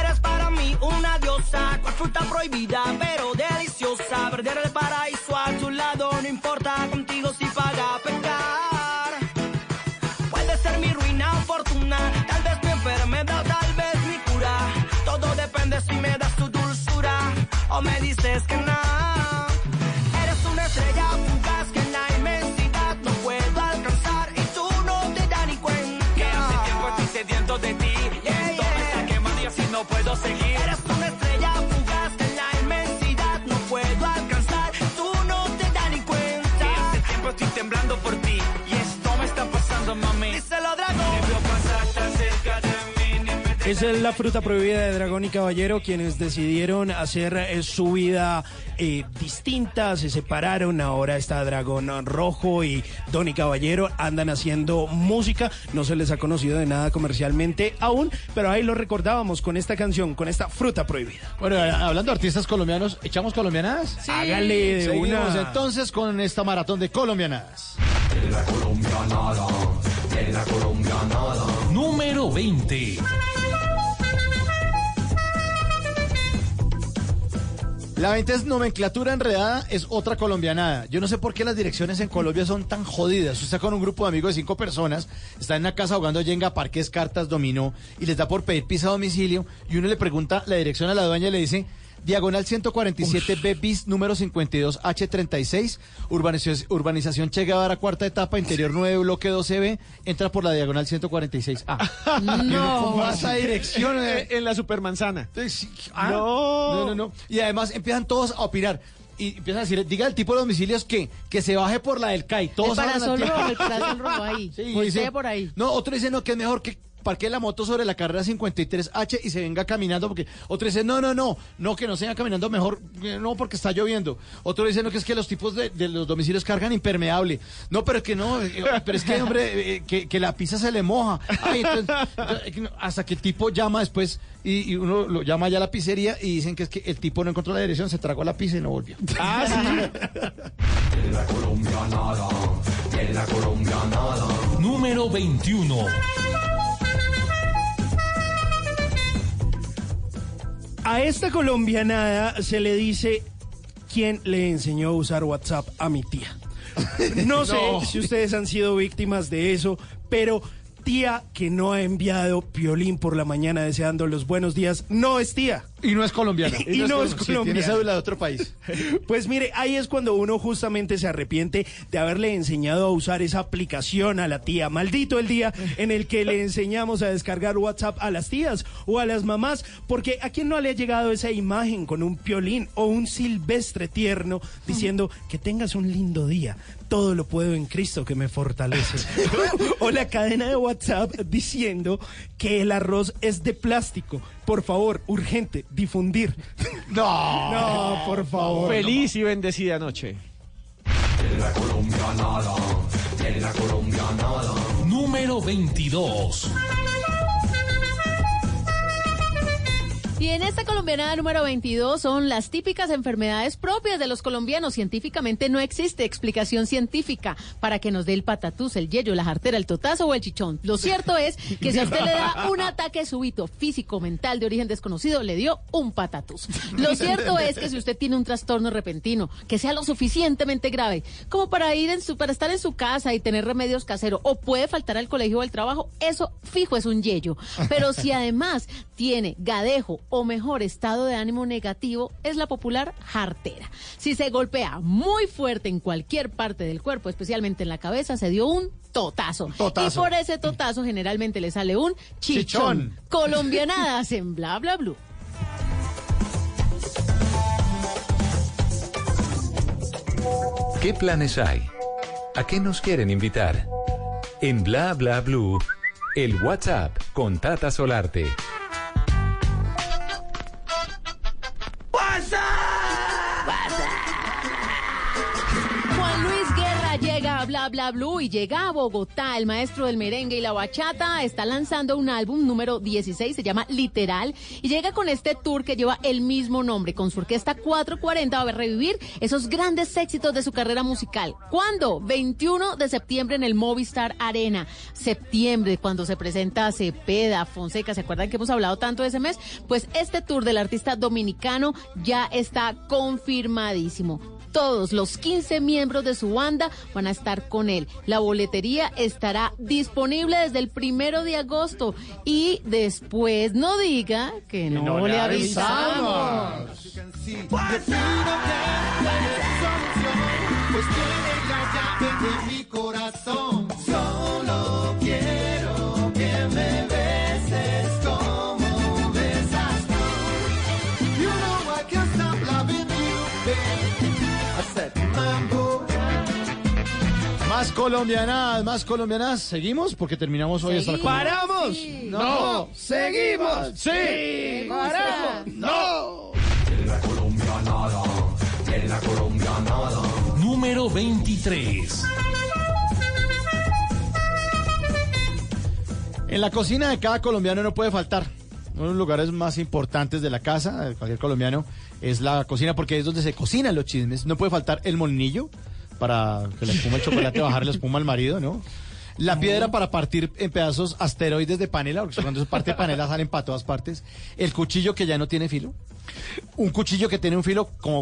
Eres para mí una diosa, cual fruta prohibida, pero deliciosa. Perder el me es la fruta prohibida de Dragón y Caballero, quienes decidieron hacer eh, su vida eh, distinta, se separaron, ahora está Dragón Rojo y Don y Caballero andan haciendo música, no se les ha conocido de nada comercialmente aún, pero ahí lo recordábamos con esta canción, con esta fruta prohibida. Bueno, eh, hablando de artistas colombianos, ¿echamos colombianadas? Sí. Hágale de Seguimos una... entonces con esta maratón de colombianadas. Número 20. La 20 es nomenclatura enredada, es otra colombianada. Yo no sé por qué las direcciones en Colombia son tan jodidas. Usted está con un grupo de amigos de cinco personas, está en una casa jugando yenga, parques, cartas, dominó, y les da por pedir pizza a domicilio, y uno le pregunta la dirección a la dueña y le dice, diagonal 147 B bis número 52 H36, urbanización, urbanización Che Guevara, cuarta etapa, interior 9, bloque 12B, entra por la diagonal 146 A. No. ¿Cómo va esa dirección? Eh, en la supermanzana. Ah, No. no, no, no. Y además empiezan todos a opinar. Y empiezan a decir, diga el tipo de domicilios que, que se baje por la del CAI. Todos el parasol rojo, el parasol rojo ahí. Sí, dice- por ahí. No, otro dice no, que es mejor que parquee la moto sobre la carrera 53H y se venga caminando porque otro dice no, no, no, no, que no se venga caminando mejor, eh, no, porque está lloviendo. Otro dice no, que es que los tipos de, de los domicilios cargan impermeable. No, pero es que no, eh, pero es que, hombre, eh, que, que la pizza se le moja. Ay, entonces, hasta que el tipo llama después y, y uno lo llama ya a la pizzería y dicen que es que el tipo no encontró la dirección, se tragó la pizza y no volvió. Ah, sí. Número 21. A esta colombianada se le dice quién le enseñó a usar WhatsApp a mi tía. No sé No. si ustedes han sido víctimas de eso, pero tía que no ha enviado piolín por la mañana deseando los buenos días, no es tía. Y no es colombiana. Y no es Sí, colombiana. tiene cédula de otro país. Pues mire, ahí es cuando uno justamente se arrepiente de haberle enseñado a usar esa aplicación a la tía. Maldito el día en el que le enseñamos a descargar WhatsApp a las tías o a las mamás, porque a quién no le ha llegado esa imagen con un piolín o un silvestre tierno diciendo que tengas un lindo día. Todo lo puedo en Cristo que me fortalece. o la cadena de WhatsApp diciendo que el arroz es de plástico. Por favor, urgente, difundir. No. No, por favor. Feliz y bendecida noche. Número 22. Y en esta colombiana número 22 son las típicas enfermedades propias de los colombianos. Científicamente no existe explicación científica para que nos dé el patatús, el yello, la jartera, el totazo o el chichón. Lo cierto es que si a usted le da un ataque súbito físico, mental, de origen desconocido, le dio un patatús. Lo cierto es que si usted tiene un trastorno repentino, que sea lo suficientemente grave, como para ir en su, para estar en su casa y tener remedios caseros, o puede faltar al colegio o al trabajo, eso fijo es un yello. Pero si además tiene gadejo o mejor estado de ánimo negativo, es la popular jartera. Si se golpea muy fuerte en cualquier parte del cuerpo, especialmente en la cabeza, se dio un totazo. Totazo. Y por ese totazo generalmente le sale un chichón. Chichón. Colombianadas en bla bla blue. ¿Qué planes hay? ¿A qué nos quieren invitar? En Bla Bla Blue, el WhatsApp con Tata Solarte. Bla bla blue y llega a Bogotá. El maestro del merengue y la bachata está lanzando un álbum número 16, se llama Literal, y llega con este tour que lleva el mismo nombre. Con su orquesta 440 va a revivir esos grandes éxitos de su carrera musical. ¿Cuándo? 21 de septiembre en el Movistar Arena. Septiembre, cuando se presenta Cepeda, Fonseca. ¿Se acuerdan que hemos hablado tanto de ese mes? Pues este tour del artista dominicano ya está confirmadísimo. Todos los 15 miembros de su banda van a estar con él. La boletería estará disponible desde el primero de agosto. Y después no diga que no, no le le avisamos. Más colombianas, más colombianas. ¿Seguimos? Porque terminamos hoy hasta la ¡Paramos! No. ¡Seguimos! Sí. ¡Paramos! ¡No! Número 23. En la cocina de cada colombiano no puede faltar. Uno de los lugares más importantes de la casa de cualquier colombiano es la cocina porque es donde se cocinan los chismes. No puede faltar el molinillo para que le espuma el chocolate bajarle la espuma al marido, ¿no? La piedra para partir en pedazos asteroides de panela, porque cuando es parte panela salen para todas partes. El cuchillo que ya no tiene filo. Un cuchillo que tiene un filo como